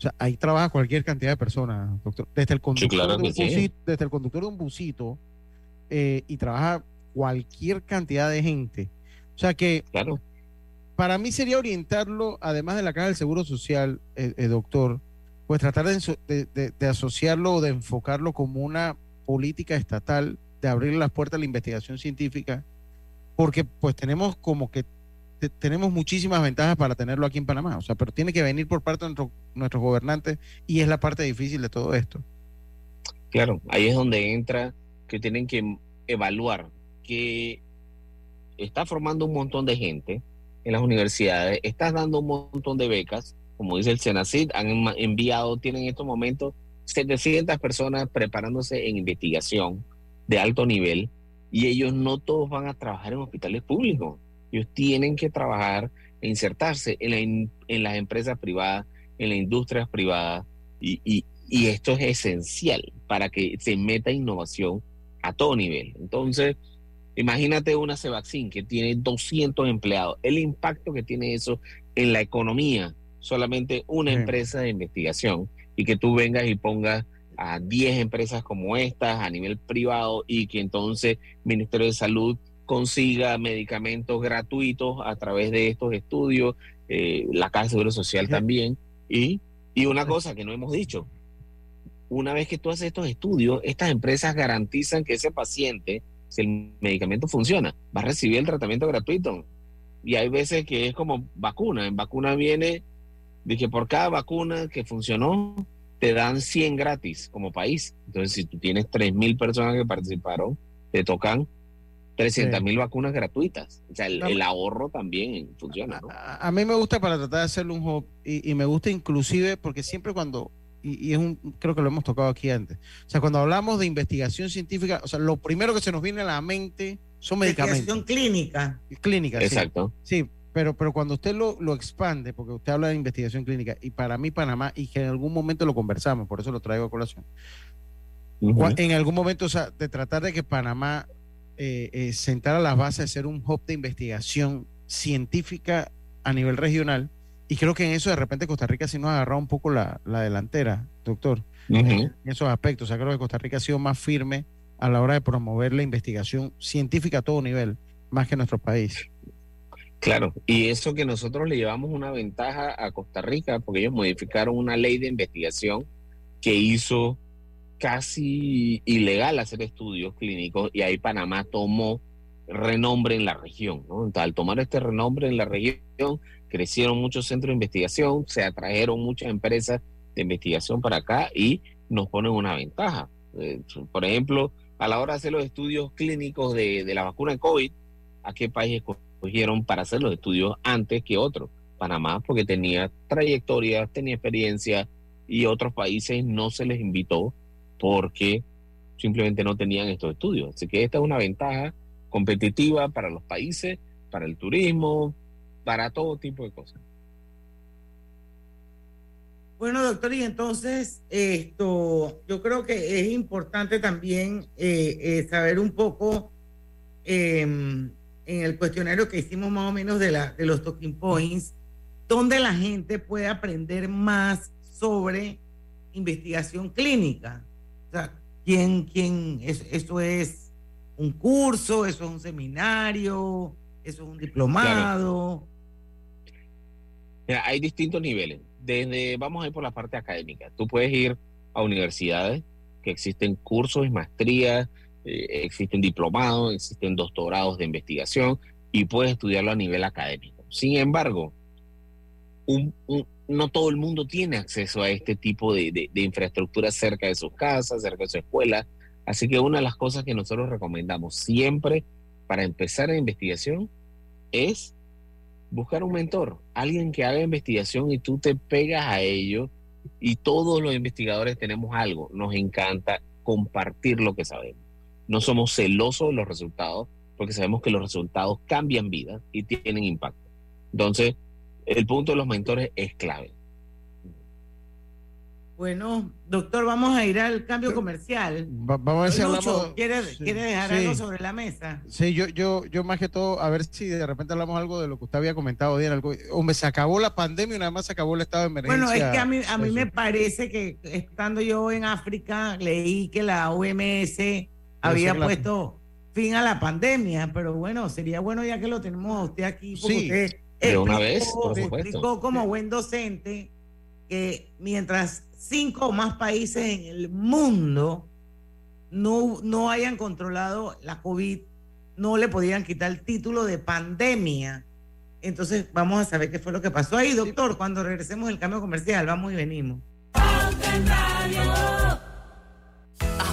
o sea, ahí trabaja cualquier cantidad de personas, doctor. Desde el conductor, de, un busito, desde el conductor de un busito eh, y trabaja cualquier cantidad de gente. O sea que claro. para mí sería orientarlo, además de la caja del Seguro Social, eh, eh, doctor, pues tratar de, de, asociarlo o de enfocarlo como una política estatal de abrir las puertas a la investigación científica, porque pues tenemos como que tenemos muchísimas ventajas para tenerlo aquí en Panamá, o sea, pero tiene que venir por parte de nuestros gobernantes y es la parte difícil de todo esto. Claro, ahí es donde entra que tienen que evaluar que está formando un montón de gente en las universidades, estás dando un montón de becas, como dice el Senacid, han enviado, tienen en estos momentos 700 personas preparándose en investigación de alto nivel y ellos no todos van a trabajar en hospitales públicos ellos tienen que trabajar e insertarse en, en las empresas privadas, en las industrias privadas, y, y, y, esto es esencial para que se meta innovación a todo nivel. Entonces, imagínate una Cevaxin que tiene 200 empleados, el impacto que tiene eso en la economía, solamente una empresa de investigación, y que tú vengas y pongas a 10 empresas como estas a nivel privado y que entonces Ministerio de Salud consiga medicamentos gratuitos a través de estos estudios, eh, la Caja de Seguro Social también. Y, y una cosa que no hemos dicho, una vez que tú haces estos estudios, estas empresas garantizan que ese paciente, si el medicamento funciona, va a recibir el tratamiento gratuito. Y hay veces que es como vacuna. En vacuna viene que por cada vacuna que funcionó, te dan 100 gratis como país. Entonces, si tú tienes 3.000 personas que participaron, te tocan 300 mil vacunas gratuitas. O sea, el, ahorro también funciona. A, mí me gusta para tratar de hacerlo un hub y, me gusta inclusive porque siempre cuando, y, es un, creo que lo hemos tocado aquí antes, o sea, cuando hablamos de investigación científica, o sea, lo primero que se nos viene a la mente son medicamentos. Investigación clínica. Clínica, Exacto. Sí, pero, pero cuando usted lo, lo expande, porque usted habla de investigación clínica, y para mí Panamá, y que en algún momento lo conversamos, por eso lo traigo a colación, en algún momento, o sea, de tratar de que Panamá eh, eh, sentar a las bases de ser un hub de investigación científica a nivel regional. Y creo que en eso de repente Costa Rica sí nos ha agarrado un poco la, delantera, doctor, en esos aspectos. O sea, creo que Costa Rica ha sido más firme a la hora de promover la investigación científica a todo nivel, más que nuestro país. Claro, y eso que nosotros le llevamos una ventaja a Costa Rica, porque ellos modificaron una ley de investigación que hizo casi ilegal hacer estudios clínicos y ahí Panamá tomó renombre en la región. al tomar este renombre en la región, crecieron muchos centros de investigación, se atrajeron muchas empresas de investigación para acá y nos ponen una ventaja. Eh, por ejemplo, a la hora de hacer los estudios clínicos de, la vacuna de COVID, ¿a qué país escogieron para hacer los estudios antes que otros? Panamá, porque tenía trayectoria, tenía experiencia y otros países no se les invitó porque simplemente no tenían estos estudios. Así que esta es una ventaja competitiva para los países, para el turismo, para todo tipo de cosas. Bueno, doctor, y entonces esto, yo creo que es importante también eh, eh, saber un poco em, en el cuestionario que hicimos más o menos de, los talking points, donde la gente puede aprender más sobre investigación clínica. O sea, ¿quién, quién, es, eso es un curso, eso es un seminario, eso es un diplomado? hay distintos niveles. Desde, vamos a ir por la parte académica. Tú puedes ir a universidades que existen cursos y maestrías, eh, existen diplomados, existen doctorados de investigación y puedes estudiarlo a nivel académico. Sin embargo, no todo el mundo tiene acceso a este tipo de, infraestructura cerca de sus casas, cerca de su escuela. Así que una de las cosas que nosotros recomendamos siempre para empezar la investigación es buscar un mentor, alguien que haga investigación y tú te pegas a ello y todos los investigadores tenemos algo, nos encanta compartir lo que sabemos. No somos celosos de los resultados porque sabemos que los resultados cambian vidas y tienen impacto. Entonces, el punto de los mentores es clave. Bueno, doctor, vamos a ir al cambio comercial. vamos a ver si hablamos. ¿quiere, dejar algo sobre la mesa? Sí, yo, yo, yo más que todo, a ver si de repente hablamos algo de lo que usted había comentado, Diana. Algo, hombre, se acabó la pandemia y nada más se acabó el estado de emergencia. Bueno, es que a mí, a mí me parece que estando yo en África, leí que la OMS había puesto fin a la pandemia, pero bueno, sería bueno ya que lo tenemos a usted aquí, porque sí, usted de una vez, por explicó como buen docente que mientras cinco o más países en el mundo no, no hayan controlado la COVID, no le podían quitar el título de pandemia. Entonces vamos a saber qué fue lo que pasó ahí, doctor, cuando regresemos del cambio comercial. Vamos y venimos.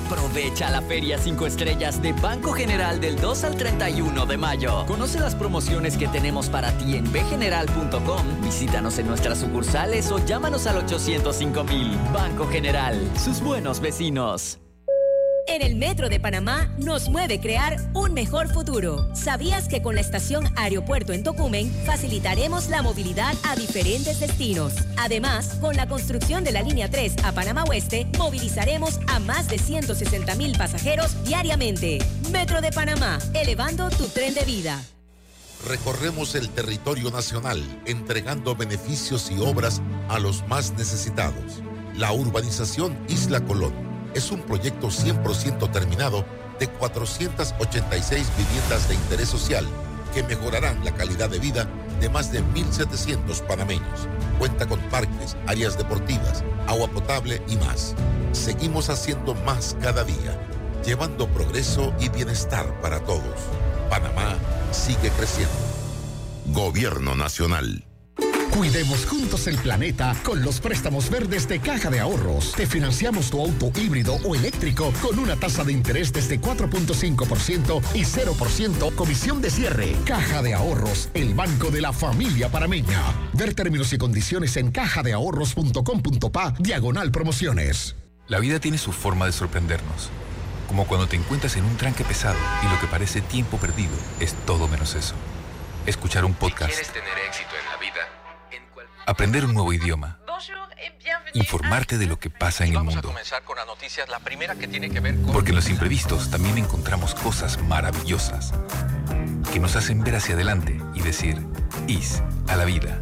Aprovecha la Feria 5 Estrellas de Banco General del 2 al 31 de mayo. Conoce las promociones que tenemos para ti en bgeneral.com. Visítanos en nuestras sucursales o llámanos al 805 mil. Banco General, sus buenos vecinos. En el Metro de Panamá nos mueve crear un mejor futuro. ¿Sabías que con la estación Aeropuerto en Tocumen facilitaremos la movilidad a diferentes destinos? Además, con la construcción de la línea 3 a Panamá Oeste, movilizaremos a más de 160 mil pasajeros diariamente. Metro de Panamá, elevando tu tren de vida. Recorremos el territorio nacional entregando beneficios y obras a los más necesitados. La urbanización Isla Colón es un proyecto 100% terminado de 486 viviendas de interés social que mejorarán la calidad de vida de más de 1.700 panameños. Cuenta con parques, áreas deportivas, agua potable y más. Seguimos haciendo más cada día, llevando progreso y bienestar para todos. Panamá sigue creciendo. Gobierno Nacional. Cuidemos juntos el planeta con los préstamos verdes de Caja de Ahorros. Te financiamos tu auto híbrido o eléctrico con una tasa de interés desde 4.5% y 0% comisión de cierre. Caja de Ahorros, el banco de la familia parameña. Ver términos y condiciones en cajadeahorros.com.pa, diagonal promociones. La vida tiene su forma de sorprendernos. Como cuando te encuentras en un tranque pesado y lo que parece tiempo perdido es todo menos eso. Escuchar un podcast. quieres tener éxito en la vida, aprender un nuevo idioma, informarte de lo que pasa en el mundo. Porque en los imprevistos también encontramos cosas maravillosas que nos hacen ver hacia adelante y decir, IS a la vida.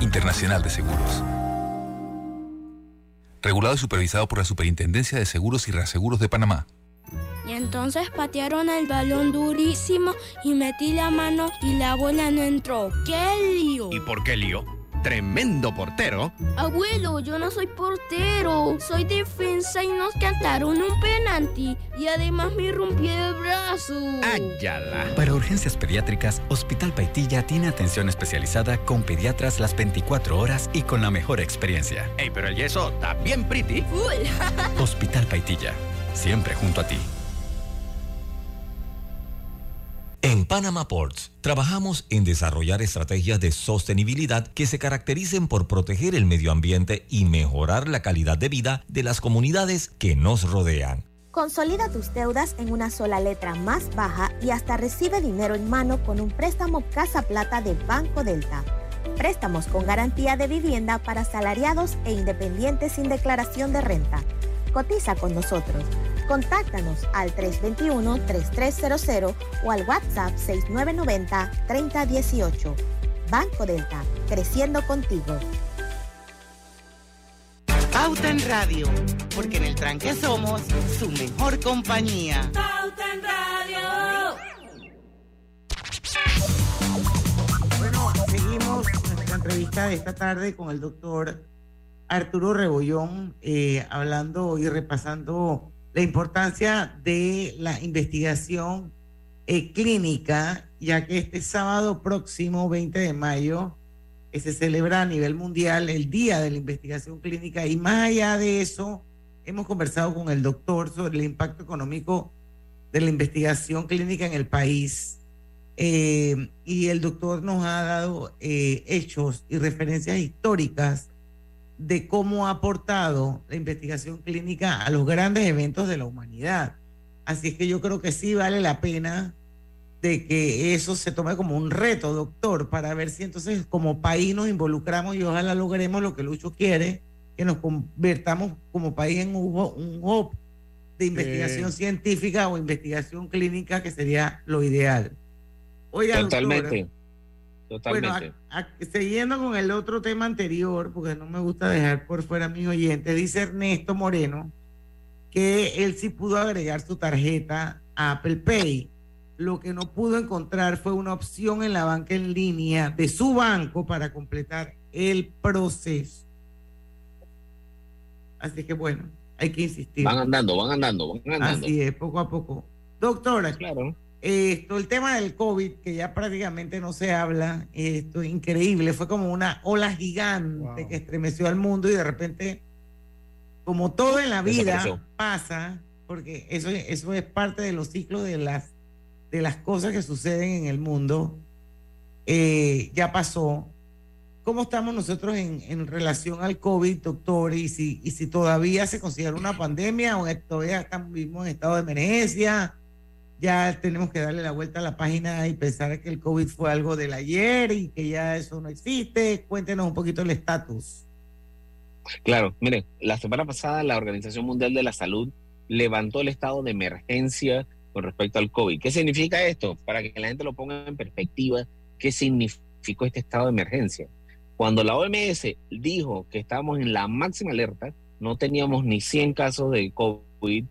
Internacional de Seguros. Regulado y supervisado por la Superintendencia de Seguros y Reaseguros de Panamá. Y entonces patearon el balón durísimo y metí la mano y la bola no entró. ¡Qué lío! ¿Y por qué lío? Tremendo portero. Abuelo, yo no soy portero, soy defensa y nos cantaron un penalti y además me rompí el brazo. ¡Ayala! Para urgencias pediátricas, Hospital Paitilla tiene atención especializada con pediatras las 24 horas y con la mejor experiencia. ¡Ey, pero el yeso está bien pretty! Hospital Paitilla, siempre junto a ti. En Panama Ports trabajamos en desarrollar estrategias de sostenibilidad que se caractericen por proteger el medio ambiente y mejorar la calidad de vida de las comunidades que nos rodean. Consolida tus deudas en una sola letra más baja y hasta recibe dinero en mano con un préstamo Casa Plata de Banco Delta. Préstamos con garantía de vivienda para salariados e independientes sin declaración de renta. Cotiza con nosotros Contáctanos al 321-3300 o al WhatsApp 6990-3018. Banco Delta, creciendo contigo. Pauta en Radio, porque en el tranque somos su mejor compañía. Pauta en Radio. Bueno, seguimos nuestra entrevista de esta tarde con el doctor Arturo Rebollón, eh, hablando y repasando la importancia de la investigación eh, clínica, ya que este sábado próximo, 20 de mayo, se celebra a nivel mundial el Día de la Investigación Clínica y más allá de eso, hemos conversado con el doctor sobre el impacto económico de la investigación clínica en el país. eh, y el doctor nos ha dado eh, hechos y referencias históricas de cómo ha aportado la investigación clínica a los grandes eventos de la humanidad. Así es que yo creo que sí vale la pena de que eso se tome como un reto, doctor, para ver si entonces como país nos involucramos y ojalá logremos lo que Lucho quiere, que nos convertamos como país en un, hub de investigación científica o investigación clínica, que sería lo ideal. Oiga, Totalmente. Totalmente. Bueno, a- a- siguiendo con el otro tema anterior, porque no me gusta dejar por fuera a mis oyentes, dice Ernesto Moreno que él sí pudo agregar su tarjeta a Apple Pay. Lo que no pudo encontrar fue una opción en la banca en línea de su banco para completar el proceso. Así que bueno, hay que insistir. Van andando, van andando, van andando. Así es, poco a poco. Doctora, claro. Esto, el tema del COVID, que ya prácticamente no se habla, esto es increíble, fue como una ola gigante que estremeció al mundo y de repente, como todo en la vida pasa, porque eso, eso es parte de los ciclos de las, de las cosas que suceden en el mundo, eh, ya pasó. ¿Cómo estamos nosotros en, en relación al COVID, doctor? Y si, y si todavía se considera una pandemia o todavía estamos vivimos en estado de emergencia, ya tenemos que darle la vuelta a la página y pensar que el COVID fue algo del ayer y que ya eso no existe. Cuéntenos un poquito el estatus. Claro, mire, la semana pasada la Organización Mundial de la Salud levantó el estado de emergencia con respecto al COVID. ¿Qué significa esto? Para que la gente lo ponga en perspectiva, ¿qué significó este estado de emergencia? Cuando la OMS dijo que estábamos en la máxima alerta, no teníamos ni 100 casos de COVID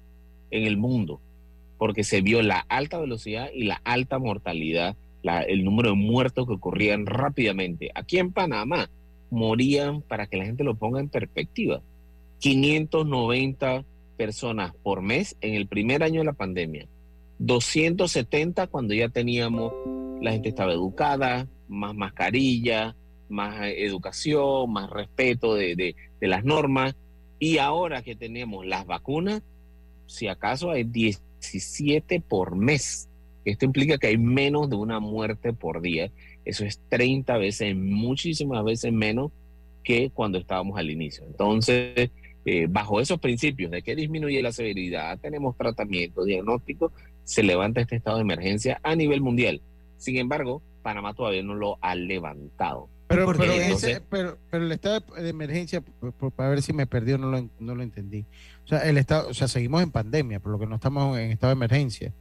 en el mundo, porque se vio la alta velocidad y la alta mortalidad, la- el número de muertos que ocurrían rápidamente. Aquí en Panamá morían, para que la gente lo ponga en perspectiva, 590 personas por mes en el primer año de la pandemia, 270 cuando ya teníamos, la gente estaba educada, más mascarilla, más eh, educación, más respeto de, de- de las normas, y ahora que tenemos las vacunas, si acaso hay 17 por mes. Esto implica que hay menos de una muerte por día. Eso es 30 veces, muchísimas veces menos que cuando estábamos al inicio. Entonces, eh, bajo esos principios de que disminuye la severidad, tenemos tratamiento, diagnóstico, se levanta este estado de emergencia a nivel mundial. Sin embargo, Panamá todavía no lo ha levantado. Pero, ¿Por pero, ese- pero, pero el estado de emergencia, por- por- para ver si me perdió, no lo, no lo entendí. O sea, el estado, o sea, seguimos en pandemia, por lo que no estamos en estado de emergencia.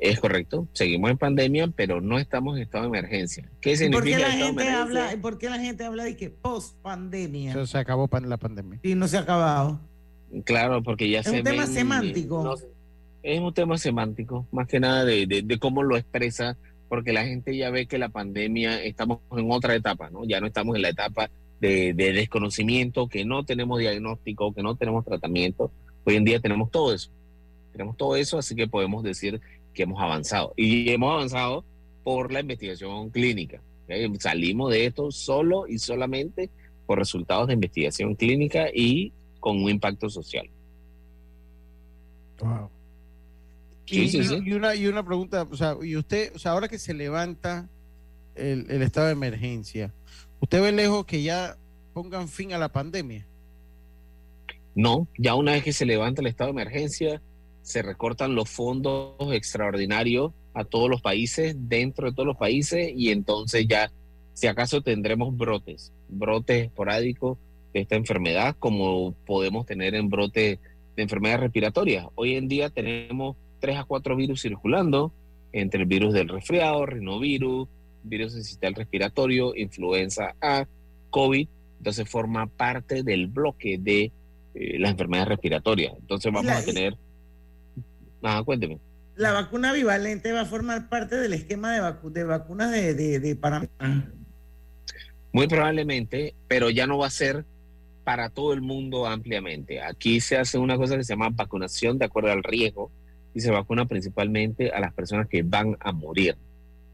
Es correcto, seguimos en pandemia, pero no estamos en estado de emergencia. ¿Qué ¿Y significa por qué la gente emergencia? habla, por qué la gente habla de que post pandemia? O sea, se acabó pan- la pandemia. Y no se ha acabado. Claro, porque ya Es se un tema ven, semántico. no es un tema semántico, más que nada de, de- de cómo lo expresa, porque la gente ya ve que la pandemia, estamos en otra etapa, ¿no? Ya no estamos en la etapa de, de desconocimiento, que no tenemos diagnóstico, que no tenemos tratamiento. Hoy en día tenemos todo eso. Tenemos todo eso, así que podemos decir que hemos avanzado. Y hemos avanzado por la investigación clínica. Salimos de esto solo y solamente por resultados de investigación clínica y con un impacto social. Wow. Sí, y, sí, y- sí. y una, y una pregunta, o sea, y usted, o sea, ahora que se levanta el, el estado de emergencia, ¿usted ve lejos que ya pongan fin a la pandemia? No, ya una vez que se levanta el estado de emergencia, se recortan los fondos extraordinarios a todos los países, dentro de todos los países, y entonces ya, si acaso tendremos brotes, brotes esporádicos de esta enfermedad, como podemos tener en brotes de enfermedades respiratorias. Hoy en día tenemos tres a cuatro virus circulando, entre el virus del resfriado, rinovirus, virus sistema respiratorio, influenza A, COVID, entonces forma parte del bloque de eh, las enfermedades respiratorias. Entonces vamos la- a tener... Ajá, cuénteme. La vacuna bivalente va a formar parte del esquema de, vacu- de vacunas de, de, de Panamá. Muy probablemente, pero ya no va a ser para todo el mundo ampliamente. Aquí se hace una cosa que se llama vacunación de acuerdo al riesgo y se vacuna principalmente a las personas que van a morir.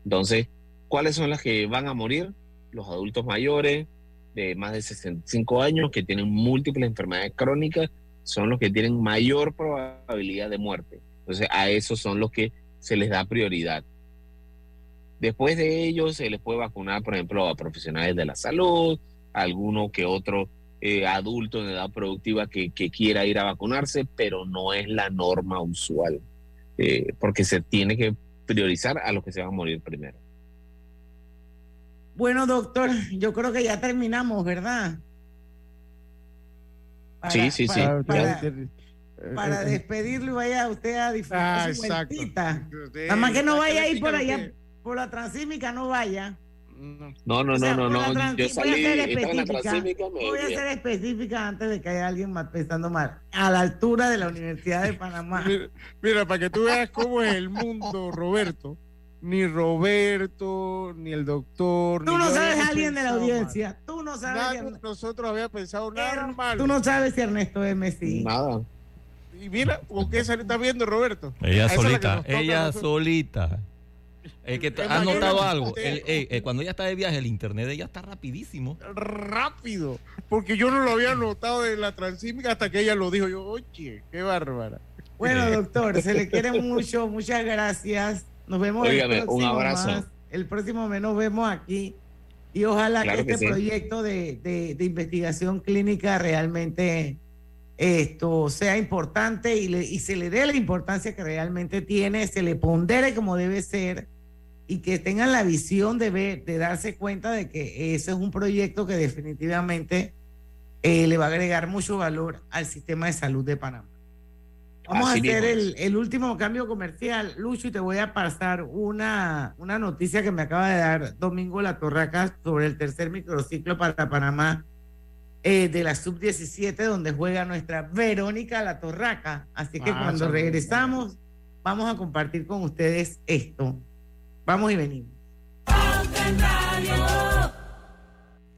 Entonces, ¿cuáles son las que van a morir? Los adultos mayores de más de 65 años que tienen múltiples enfermedades crónicas son los que tienen mayor probabilidad de muerte. Entonces, a esos son los que se les da prioridad. Después de ello se les puede vacunar, por ejemplo, a profesionales de la salud, a alguno que otro eh, adulto en edad productiva que, que, quiera ir a vacunarse, pero no es la norma usual, eh, porque se tiene que priorizar a los que se van a morir primero. Bueno, doctor, yo creo que ya terminamos, ¿verdad? Para, sí, sí, sí. Para, para, despedirlo y vaya usted a disfrutar ah, su vueltita. Nada más que no vaya a ir por allá, por la transímica, no vaya. No, no, no, no, no. Yo salí, voy a ser específica, voy a ser específica antes de que haya alguien más pensando mal. A la altura de la Universidad de Panamá. Mira, mira, para que tú veas cómo es el mundo, Roberto ni Roberto, ni el doctor. Tú no sabes a alguien de la audiencia. Tú no sabes. Nada, nosotros había pensado nada mal. Tú no sabes si Ernesto es Messi. Nada. Y mira, ¿por qué se está viendo Roberto? Ella solita, ella solita. Es que has notado algo. Eh, cuando ella está de viaje, el internet de ella está rapidísimo. Rápido. Porque yo no lo había notado de la transímica hasta que ella lo dijo. Yo, oye, qué bárbara. Bueno, doctor, se le quiere mucho. Muchas gracias. Nos vemos el próximo un abrazo. El próximo mes nos vemos aquí. Y ojalá que este proyecto de, de, investigación clínica realmente esto sea importante y, le, y se le dé la importancia que realmente tiene, se le pondere como debe ser y que tengan la visión de ver, de darse cuenta de que ese es un proyecto que definitivamente eh, le va a agregar mucho valor al sistema de salud de Panamá. Vamos a hacer el, último cambio comercial, Lucho, y te voy a pasar una, una noticia que me acaba de dar Domingo La Torraca sobre el tercer microciclo para Panamá eh, de la sub-17, donde juega nuestra Verónica La Torraca. Así que ah, cuando regresamos, vamos a compartir con ustedes esto. Vamos y venimos.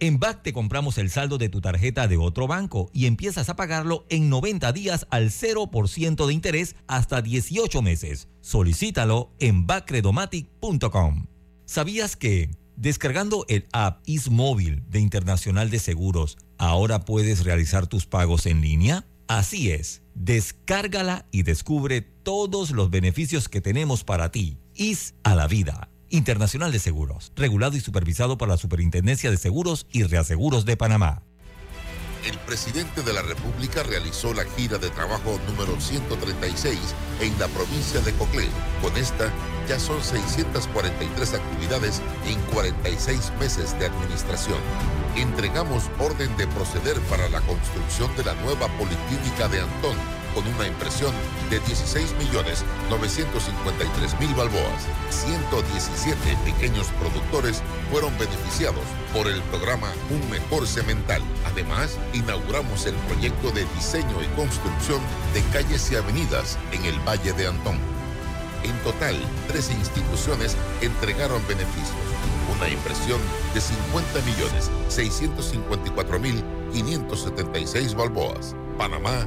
En BAC te compramos el saldo de tu tarjeta de otro banco y empiezas a pagarlo en 90 días al 0% de interés hasta 18 meses. Solicítalo en bacredomatic.com. ¿Sabías que descargando el app Ismóvil de Internacional de Seguros, ahora puedes realizar tus pagos en línea? Así es, descárgala y descubre todos los beneficios que tenemos para ti. Is a la vida Internacional de Seguros, regulado y supervisado por la Superintendencia de Seguros y Reaseguros de Panamá. El presidente de la República realizó la gira de trabajo número 136 en la provincia de Coclé. Con esta, ya son 643 actividades en 46 meses de administración. Entregamos orden de proceder para la construcción de la nueva policlínica de Antón con una impresión de 16.953.000 balboas. 117 pequeños productores fueron beneficiados por el programa Un Mejor Cemental. Además, inauguramos el proyecto de diseño y construcción de calles y avenidas en el Valle de Antón. En total, 13 instituciones entregaron beneficios. Una impresión de 50 millones 654 mil 576 balboas. Panamá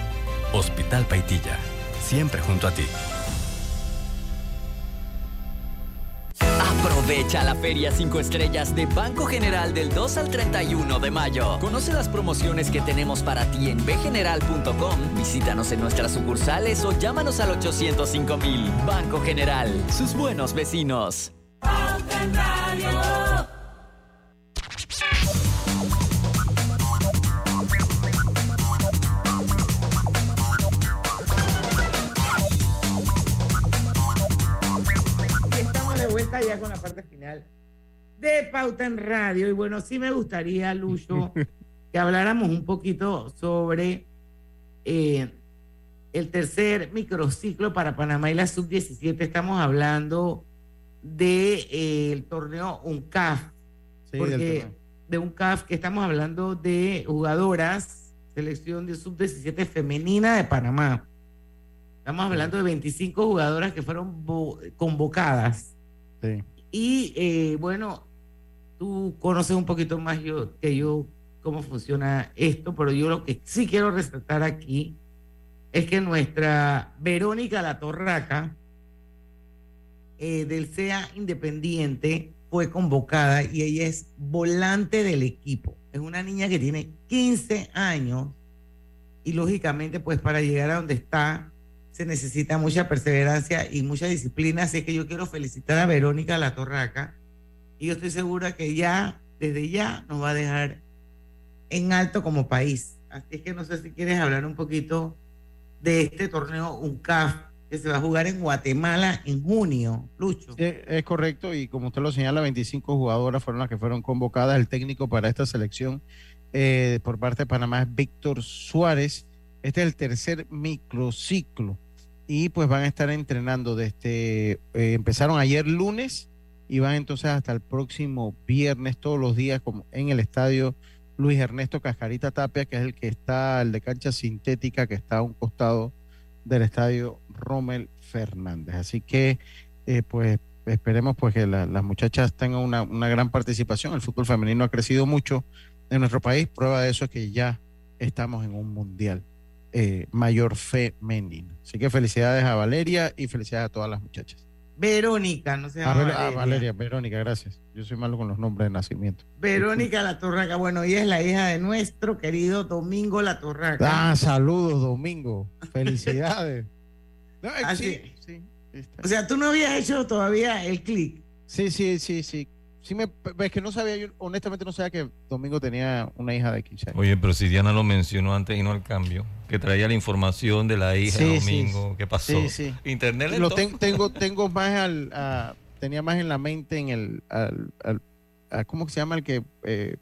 Hospital Paitilla, siempre junto a ti. Aprovecha la Feria 5 Estrellas de Banco General del 2 al 31 de mayo. Conoce las promociones que tenemos para ti en bgeneral.com. Visítanos en nuestras sucursales o llámanos al 805 mil. Banco General, sus buenos vecinos. De Pauta en Radio. Y bueno, sí me gustaría, Lucho, que habláramos un poquito sobre eh, el tercer microciclo para Panamá y la sub-17. Estamos hablando del de, eh, el torneo UNCAF. porque de UNCAF que estamos hablando de jugadoras, selección de sub-17 femenina de Panamá. Estamos hablando de 25 jugadoras que fueron convocadas y eh, bueno, tú conoces un poquito más yo, que yo cómo funciona esto, pero yo lo que sí quiero resaltar aquí es que nuestra Verónica La Torraca eh, del SEA Independiente fue convocada y ella es volante del equipo. Es una niña que tiene 15 años y lógicamente pues para llegar a donde está se necesita mucha perseverancia y mucha disciplina. Así que yo quiero felicitar a Verónica La Torraca y yo estoy segura que ya, desde ya, nos va a dejar en alto como país. Así es que no sé si quieres hablar un poquito de este torneo UNCAF que se va a jugar en Guatemala en junio, Lucho. Es correcto y como usted lo señala, 25 jugadoras fueron las que fueron convocadas. El técnico para esta selección eh, por parte de Panamá es Víctor Suárez. Este es el tercer microciclo y pues van a estar entrenando desde, eh, empezaron ayer lunes y van entonces hasta el próximo viernes todos los días como en el estadio Luis Ernesto Cascarita Tapia, que es el que está, el de cancha sintética, que está a un costado del estadio Rommel Fernández. Así que, eh, pues, esperemos pues que las muchachas tengan una, una, gran participación. El fútbol femenino ha crecido mucho en nuestro país. Prueba de eso es que ya estamos en un mundial eh, mayor femenino. Así que felicidades a Valeria y felicidades a todas las muchachas. Verónica, no sé. Ah, Valeria. Valeria, Verónica, gracias. Yo soy malo con los nombres de nacimiento. Verónica La Torraca, bueno, ella es la hija de nuestro querido Domingo La Torraca. Ah, saludos, Domingo. Felicidades. Así, sí, o sea, tú no habías hecho todavía el clic. Sí, sí, sí, sí. Sí, me, ves que no sabía, yo honestamente no sabía que Domingo tenía una hija de 15 Oye, pero si Diana lo mencionó antes y no al cambio, que traía la información de la hija de Domingo, ¿qué pasó? Sí, sí. Internet lo tengo, tengo más al, tenía más en la mente en el, al, ¿cómo se llama el que, eh,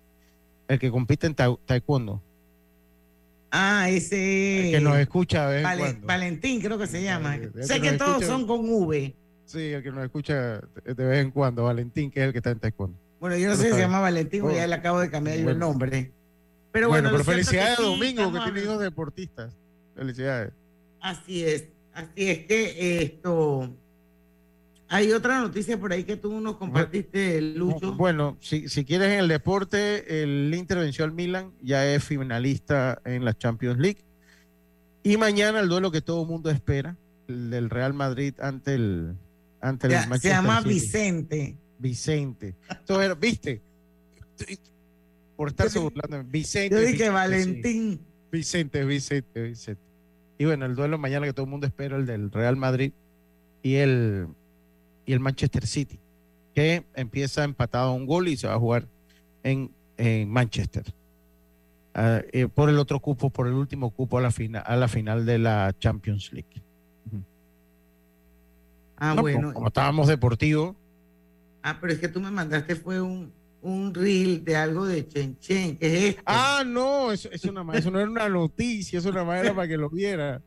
el que compite en taekwondo? Ah, ese. El que nos escucha Valentín, creo que se llama. sé que, todos son con V. Sí, el que nos escucha de vez en cuando, Valentín, que es el que está en taekwondo. Bueno, yo no sé si se llama Valentín ya le acabo de cambiar yo el nombre. Pero bueno, pero felicidades a Domingo, que tiene hijos deportistas. Felicidades. Así es, así es que esto. Hay otra noticia por ahí que tú nos compartiste, Lucho. Bueno, si, si quieres en el deporte, el Inter venció al Milan, ya es finalista en la Champions League. Y mañana el duelo que todo el mundo espera, el del Real Madrid ante el, se llama Vicente. Vicente. Entonces, ¿viste? Por estarse burlando. Vicente. Yo dije Valentín. Vicente, Vicente, Vicente. Y bueno, el duelo mañana que todo el mundo espera, el del Real Madrid y el, y el Manchester City, que empieza empatado a un gol y se va a jugar en, Manchester. Ah, eh, por el otro cupo, por el último cupo a la, final, a la final de la Champions League. Ah, bueno. Como, estábamos deportivos. Ah, pero es que tú me mandaste fue un, un reel de algo de Chen Chen, que es este. Ah, no, eso, eso, no era una noticia, eso nada más era para que lo viera.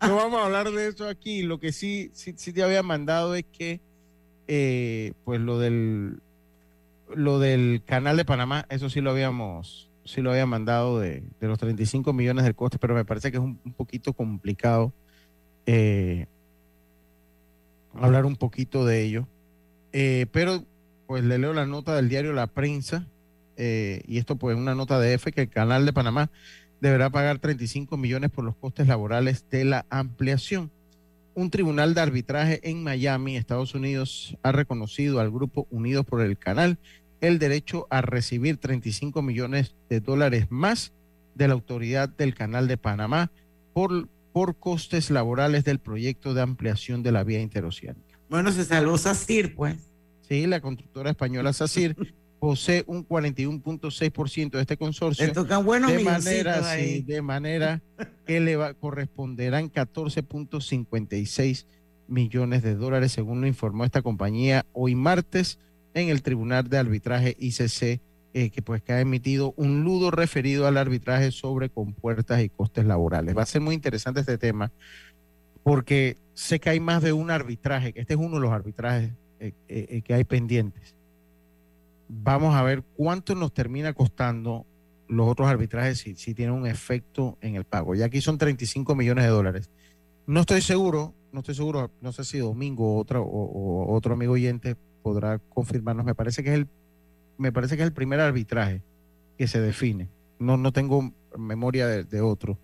No vamos a hablar de eso aquí. Lo que sí, sí, sí te había mandado es que, eh, pues lo del, lo del canal de Panamá, eso sí lo habíamos, sí lo había mandado de, de los 35 millones del coste, pero me parece que es un, un poquito complicado. Eh, hablar un poquito de ello. Eh, pero pues le leo la nota del diario La Prensa eh, y esto pues una nota de F que el canal de Panamá deberá pagar 35 millones por los costes laborales de la ampliación. Un tribunal de arbitraje en Miami, Estados Unidos, ha reconocido al grupo Unidos por el Canal el derecho a recibir 35 millones de dólares más de la autoridad del Canal de Panamá por por costes laborales del proyecto de ampliación de la vía interoceánica. Bueno, se salvó SACIR, pues. Sí, la constructora española SACIR posee un 41.6% de este consorcio. Le tocan buenos de manera, sí, de manera que le va, corresponderán 14.56 millones de dólares, según lo informó esta compañía hoy martes en el Tribunal de Arbitraje ICC eh, que pues que ha emitido un ludo referido al arbitraje sobre compuertas y costes laborales. Va a ser muy interesante este tema porque sé que hay más de un arbitraje, este es uno de los arbitrajes eh, eh, que hay pendientes. Vamos a ver cuánto nos termina costando los otros arbitrajes si, si tienen un efecto en el pago. Ya aquí son 35 millones de dólares. No estoy seguro, no estoy seguro, no sé si Domingo otro, o otro amigo oyente podrá confirmarnos. Me parece que es el me parece que es el primer arbitraje que se define. No, no tengo memoria de, de otro.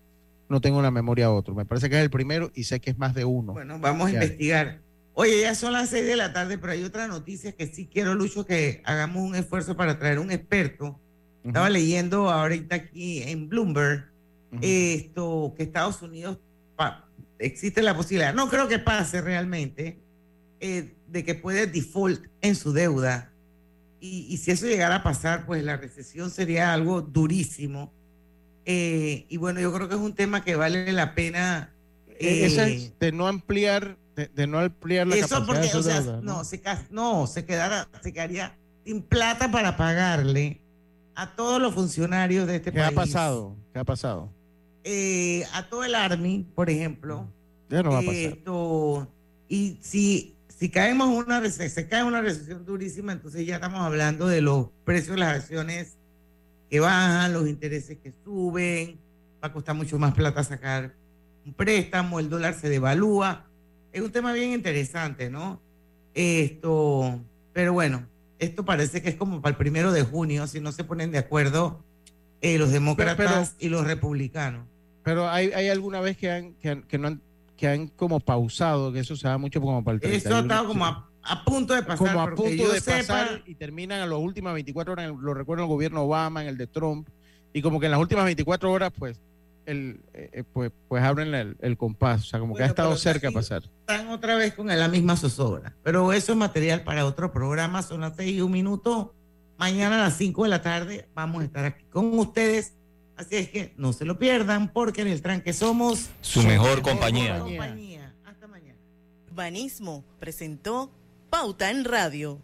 No tengo la memoria de otro. Me parece que es el primero y sé que es más de uno. Bueno, vamos a hay. investigar. Oye, ya son las seis de la tarde, pero hay otra noticia que sí quiero, Lucho, que hagamos un esfuerzo para traer un experto. Estaba leyendo ahorita aquí en Bloomberg esto que Estados Unidos existe la posibilidad, no creo que pase realmente, eh, de que puede default en su deuda. Y, y si eso llegara a pasar, pues la recesión sería algo durísimo. Eh, y bueno, yo creo que es un tema que vale la pena. Eh, esa eh, es de no ampliar, de, de no ampliar la eso capacidad porque, de su o sea, deuda, no, se, ca- no, se, quedara, se quedaría sin plata para pagarle a todos los funcionarios de este ¿Qué ha país. pasado? ¿Qué ha pasado? Eh, a todo el Army, por ejemplo. Ya no va a pasar. Esto, y si, si caemos una recesión, se cae una recesión durísima, entonces ya estamos hablando de los precios de las acciones que bajan, los intereses que suben, va a costar mucho más plata sacar un préstamo, el dólar se devalúa. Es un tema bien interesante, ¿no? Esto, pero bueno, esto parece que es como para el primero de junio, si no se ponen de acuerdo eh, los demócratas y los republicanos. Pero hay, hay alguna vez que han, que han, que no han, que han como pausado, que eso se da mucho como para el 31. Eso ha estado como a, a punto de pasar. como a punto de sepa, pasar y terminan a las últimas 24 horas, lo recuerdo el gobierno Obama, en el de Trump, y como que en las últimas 24 horas, pues, el, eh, eh, pues, pues abren el, el compás, o sea, como que ha Bueno, estado cerca de pasar. están otra vez con la misma zozobra. Pero eso es material para otro programa. Son las seis y un minuto. Mañana a las 5 de la tarde vamos a estar aquí con ustedes. Así es que no se lo pierdan porque en el tranque somos Su mejor compañía. compañía. Urbanismo presentó Pauta en Radio.